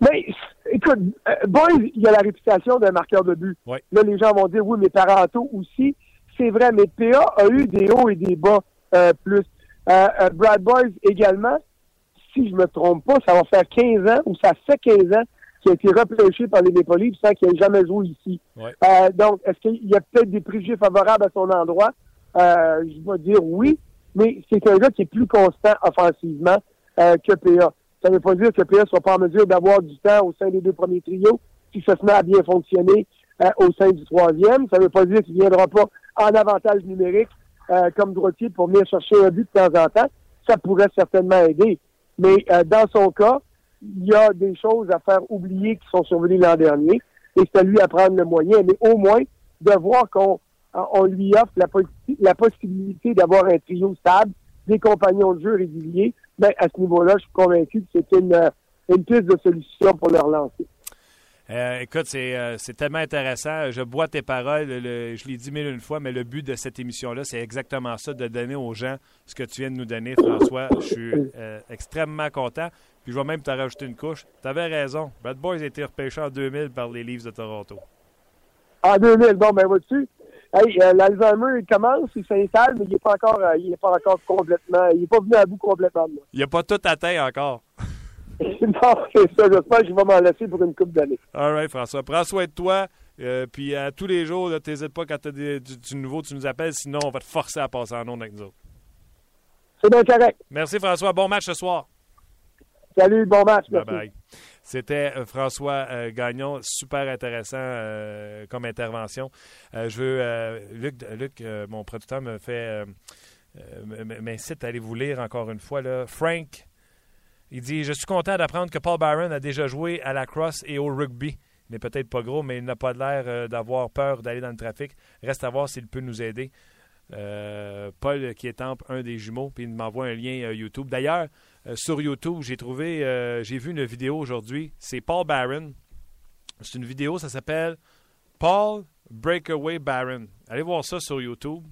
Mais écoute, Boys, il a la réputation d'un marqueur de but. Là, les gens vont dire oui, mais Paranto aussi. C'est vrai, mais PA a eu des hauts et des bas plus. Brad Boys également si je me trompe pas, ça va faire 15 ans ou ça fait 15 ans qu'il a été repêché par les Maple Leafs sans qu'il ait jamais joué ici. Euh, donc, est-ce qu'il y a peut-être des préjugés favorables à son endroit? Euh, je vais dire oui, mais c'est un gars qui est plus constant offensivement euh, que PA. Ça ne veut pas dire que PA ne soit pas en mesure d'avoir du temps au sein des deux premiers trios si ça se met à bien fonctionner au sein du troisième. Ça ne veut pas dire qu'il ne viendra pas en avantage numérique comme droitier pour venir chercher un but de temps en temps. Ça pourrait certainement aider. Mais euh, dans son cas, il y a des choses à faire oublier qui sont survenues l'an dernier. Et c'est à lui à prendre le moyen. Mais au moins, de voir qu'on on lui offre la, possibilité d'avoir un trio stable, des compagnons de jeu réguliers, ben, à ce niveau-là, je suis convaincu que c'est une, euh, une piste de solution pour le relancer. Euh, écoute, euh, c'est, tellement intéressant. Je bois tes paroles. je l'ai dit mille une fois, mais le but de cette émission-là, c'est exactement ça, de donner aux gens ce que tu viens de nous donner, François. Je suis euh, extrêmement content. Puis je vais même te rajouter une couche. Tu avais raison. Bad Boys a été repêché en 2000 par les Leafs de Toronto. En 2000, bon, ben vois-tu, Hey, euh, l'Alzheimer, il commence, il s'installe, mais il n'est pas encore, euh, il est pas encore complètement, il n'est pas venu à bout complètement. Il n'a pas tout atteint encore. non, c'est ça. J'espère qu'il va m'en laisser pour une coupe d'années. All right, François. Prends soin de toi. Euh, puis à tous les jours, n'hésite pas quand tu as du, du, nouveau, tu nous appelles. Sinon, on va te forcer à passer en nom avec nous autres. C'est bien correct. Merci, François. Bon match ce soir. Salut, bon match. Bye bye. C'était euh, François euh, Gagnon, super intéressant euh, comme intervention. je veux, Luc, Luc mon producteur me fait, m'incite à aller vous lire encore une fois. Là. Frank, il dit Je suis content d'apprendre que Paul Byron a déjà joué à la crosse et au rugby. Il n'est peut-être pas gros, mais il n'a pas l'air d'avoir peur d'aller dans le trafic. Reste à voir s'il peut nous aider. Paul qui est un des jumeaux, puis il m'envoie un lien YouTube. D'ailleurs, sur YouTube. J'ai trouvé, euh, j'ai vu une vidéo aujourd'hui. C'est Paul Barron. C'est une vidéo, ça s'appelle Paul Breakaway Barron. Allez voir ça sur YouTube.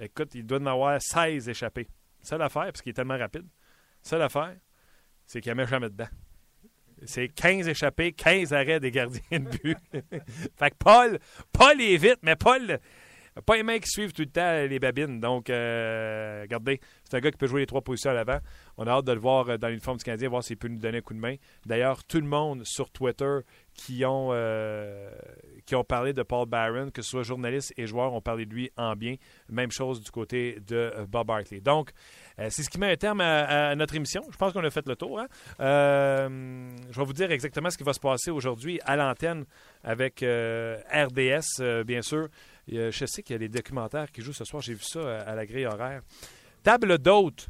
Écoute, il doit en avoir 16 échappés. Seule affaire, parce qu'il est tellement rapide. Seule affaire, c'est qu'il ne met jamais dedans. C'est 15 échappés, 15 arrêts des gardiens de but. fait que Paul, Paul est vite, mais Paul, pas les mains qui suivent tout le temps les babines. Donc, euh, regardez, c'est un gars qui peut jouer les trois positions à l'avant. On a hâte de le voir euh, dans l'uniforme du Canadien, voir s'il peut nous donner un coup de main. D'ailleurs, tout le monde sur Twitter qui ont, euh, qui ont parlé de Paul Barron, que ce soit journalistes et joueurs, ont parlé de lui en bien. Même chose du côté de Bob Hartley. Donc, c'est ce qui met un terme à, notre émission. Je pense qu'on a fait le tour. Hein. je vais vous dire exactement ce qui va se passer aujourd'hui à l'antenne avec RDS, bien sûr je sais qu'il y a des documentaires qui jouent ce soir. J'ai vu ça à, la grille horaire. Table d'hôte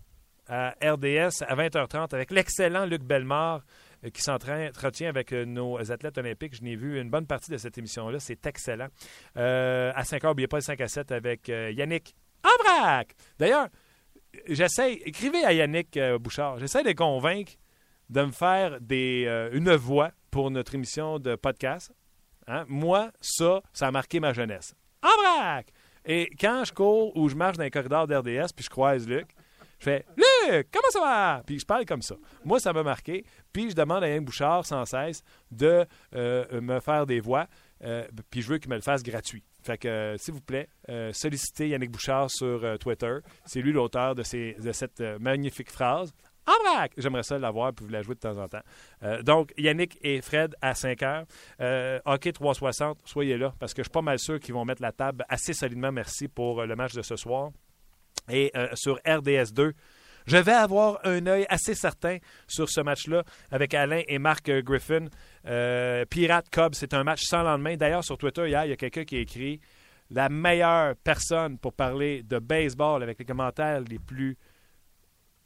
à RDS à 20h30 avec l'excellent Luc Bellemare euh, qui s'entretient avec euh, nos athlètes olympiques. Je n'ai vu une bonne partie de cette émission-là. C'est excellent. Euh, à 5h, n'oubliez pas le 5 à 7 avec Yannick Ambrac. D'ailleurs, j'essaie, écrivez à Yannick Bouchard, j'essaie de convaincre de me faire des, une voix pour notre émission de podcast. Hein? Moi, ça, ça a marqué ma jeunesse en vrac! Et quand je cours ou je marche dans les corridors d'RDS puis je croise Luc, je fais Luc, comment ça va? Puis je parle comme ça. Moi, ça m'a marqué. Puis je demande à Yann Bouchard sans cesse de euh, me faire des voix. Euh, puis je veux qu'il me le fasse gratuit. Fait que, euh, s'il vous plaît, sollicitez Yannick Bouchard sur Twitter. C'est lui l'auteur de, de, cette magnifique phrase en vrac! J'aimerais ça l'avoir puis vous la jouer de temps en temps. Euh, donc, Yannick et Fred à 5 heures. Euh, hockey 360, soyez là parce que je suis pas mal sûr qu'ils vont mettre la table assez solidement. Merci pour euh, le match de ce soir. Et sur RDS 2, je vais avoir un œil assez certain sur ce match-là avec Alain et Marc Griffin. Pirate Cubs, c'est un match sans lendemain. D'ailleurs, sur Twitter, hier, il y a quelqu'un qui a écrit la meilleure personne pour parler de baseball avec les commentaires les plus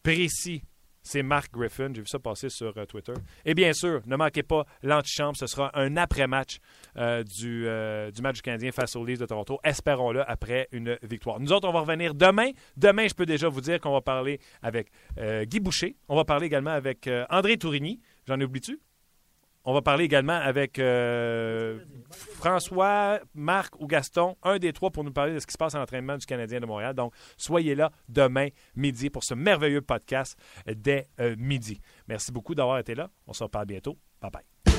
précis c'est Mark Griffin. J'ai vu ça passer sur euh, Twitter. Et bien sûr, ne manquez pas l'antichambre. Ce sera un après-match euh, du, euh, du match du Canadien face aux Leafs de Toronto. Espérons-le après une victoire. Nous autres, on va revenir demain. Demain, je peux déjà vous dire qu'on va parler avec Guy Boucher. On va parler également avec André Tourigny. J'en oublie-tu? On va parler également avec euh, François, Marc ou Gaston, un des trois pour nous parler de ce qui se passe en entraînement du Canadien de Montréal. Donc, soyez là demain midi pour ce merveilleux podcast dès euh, midi. Merci beaucoup d'avoir été là. On se reparle bientôt. Bye bye.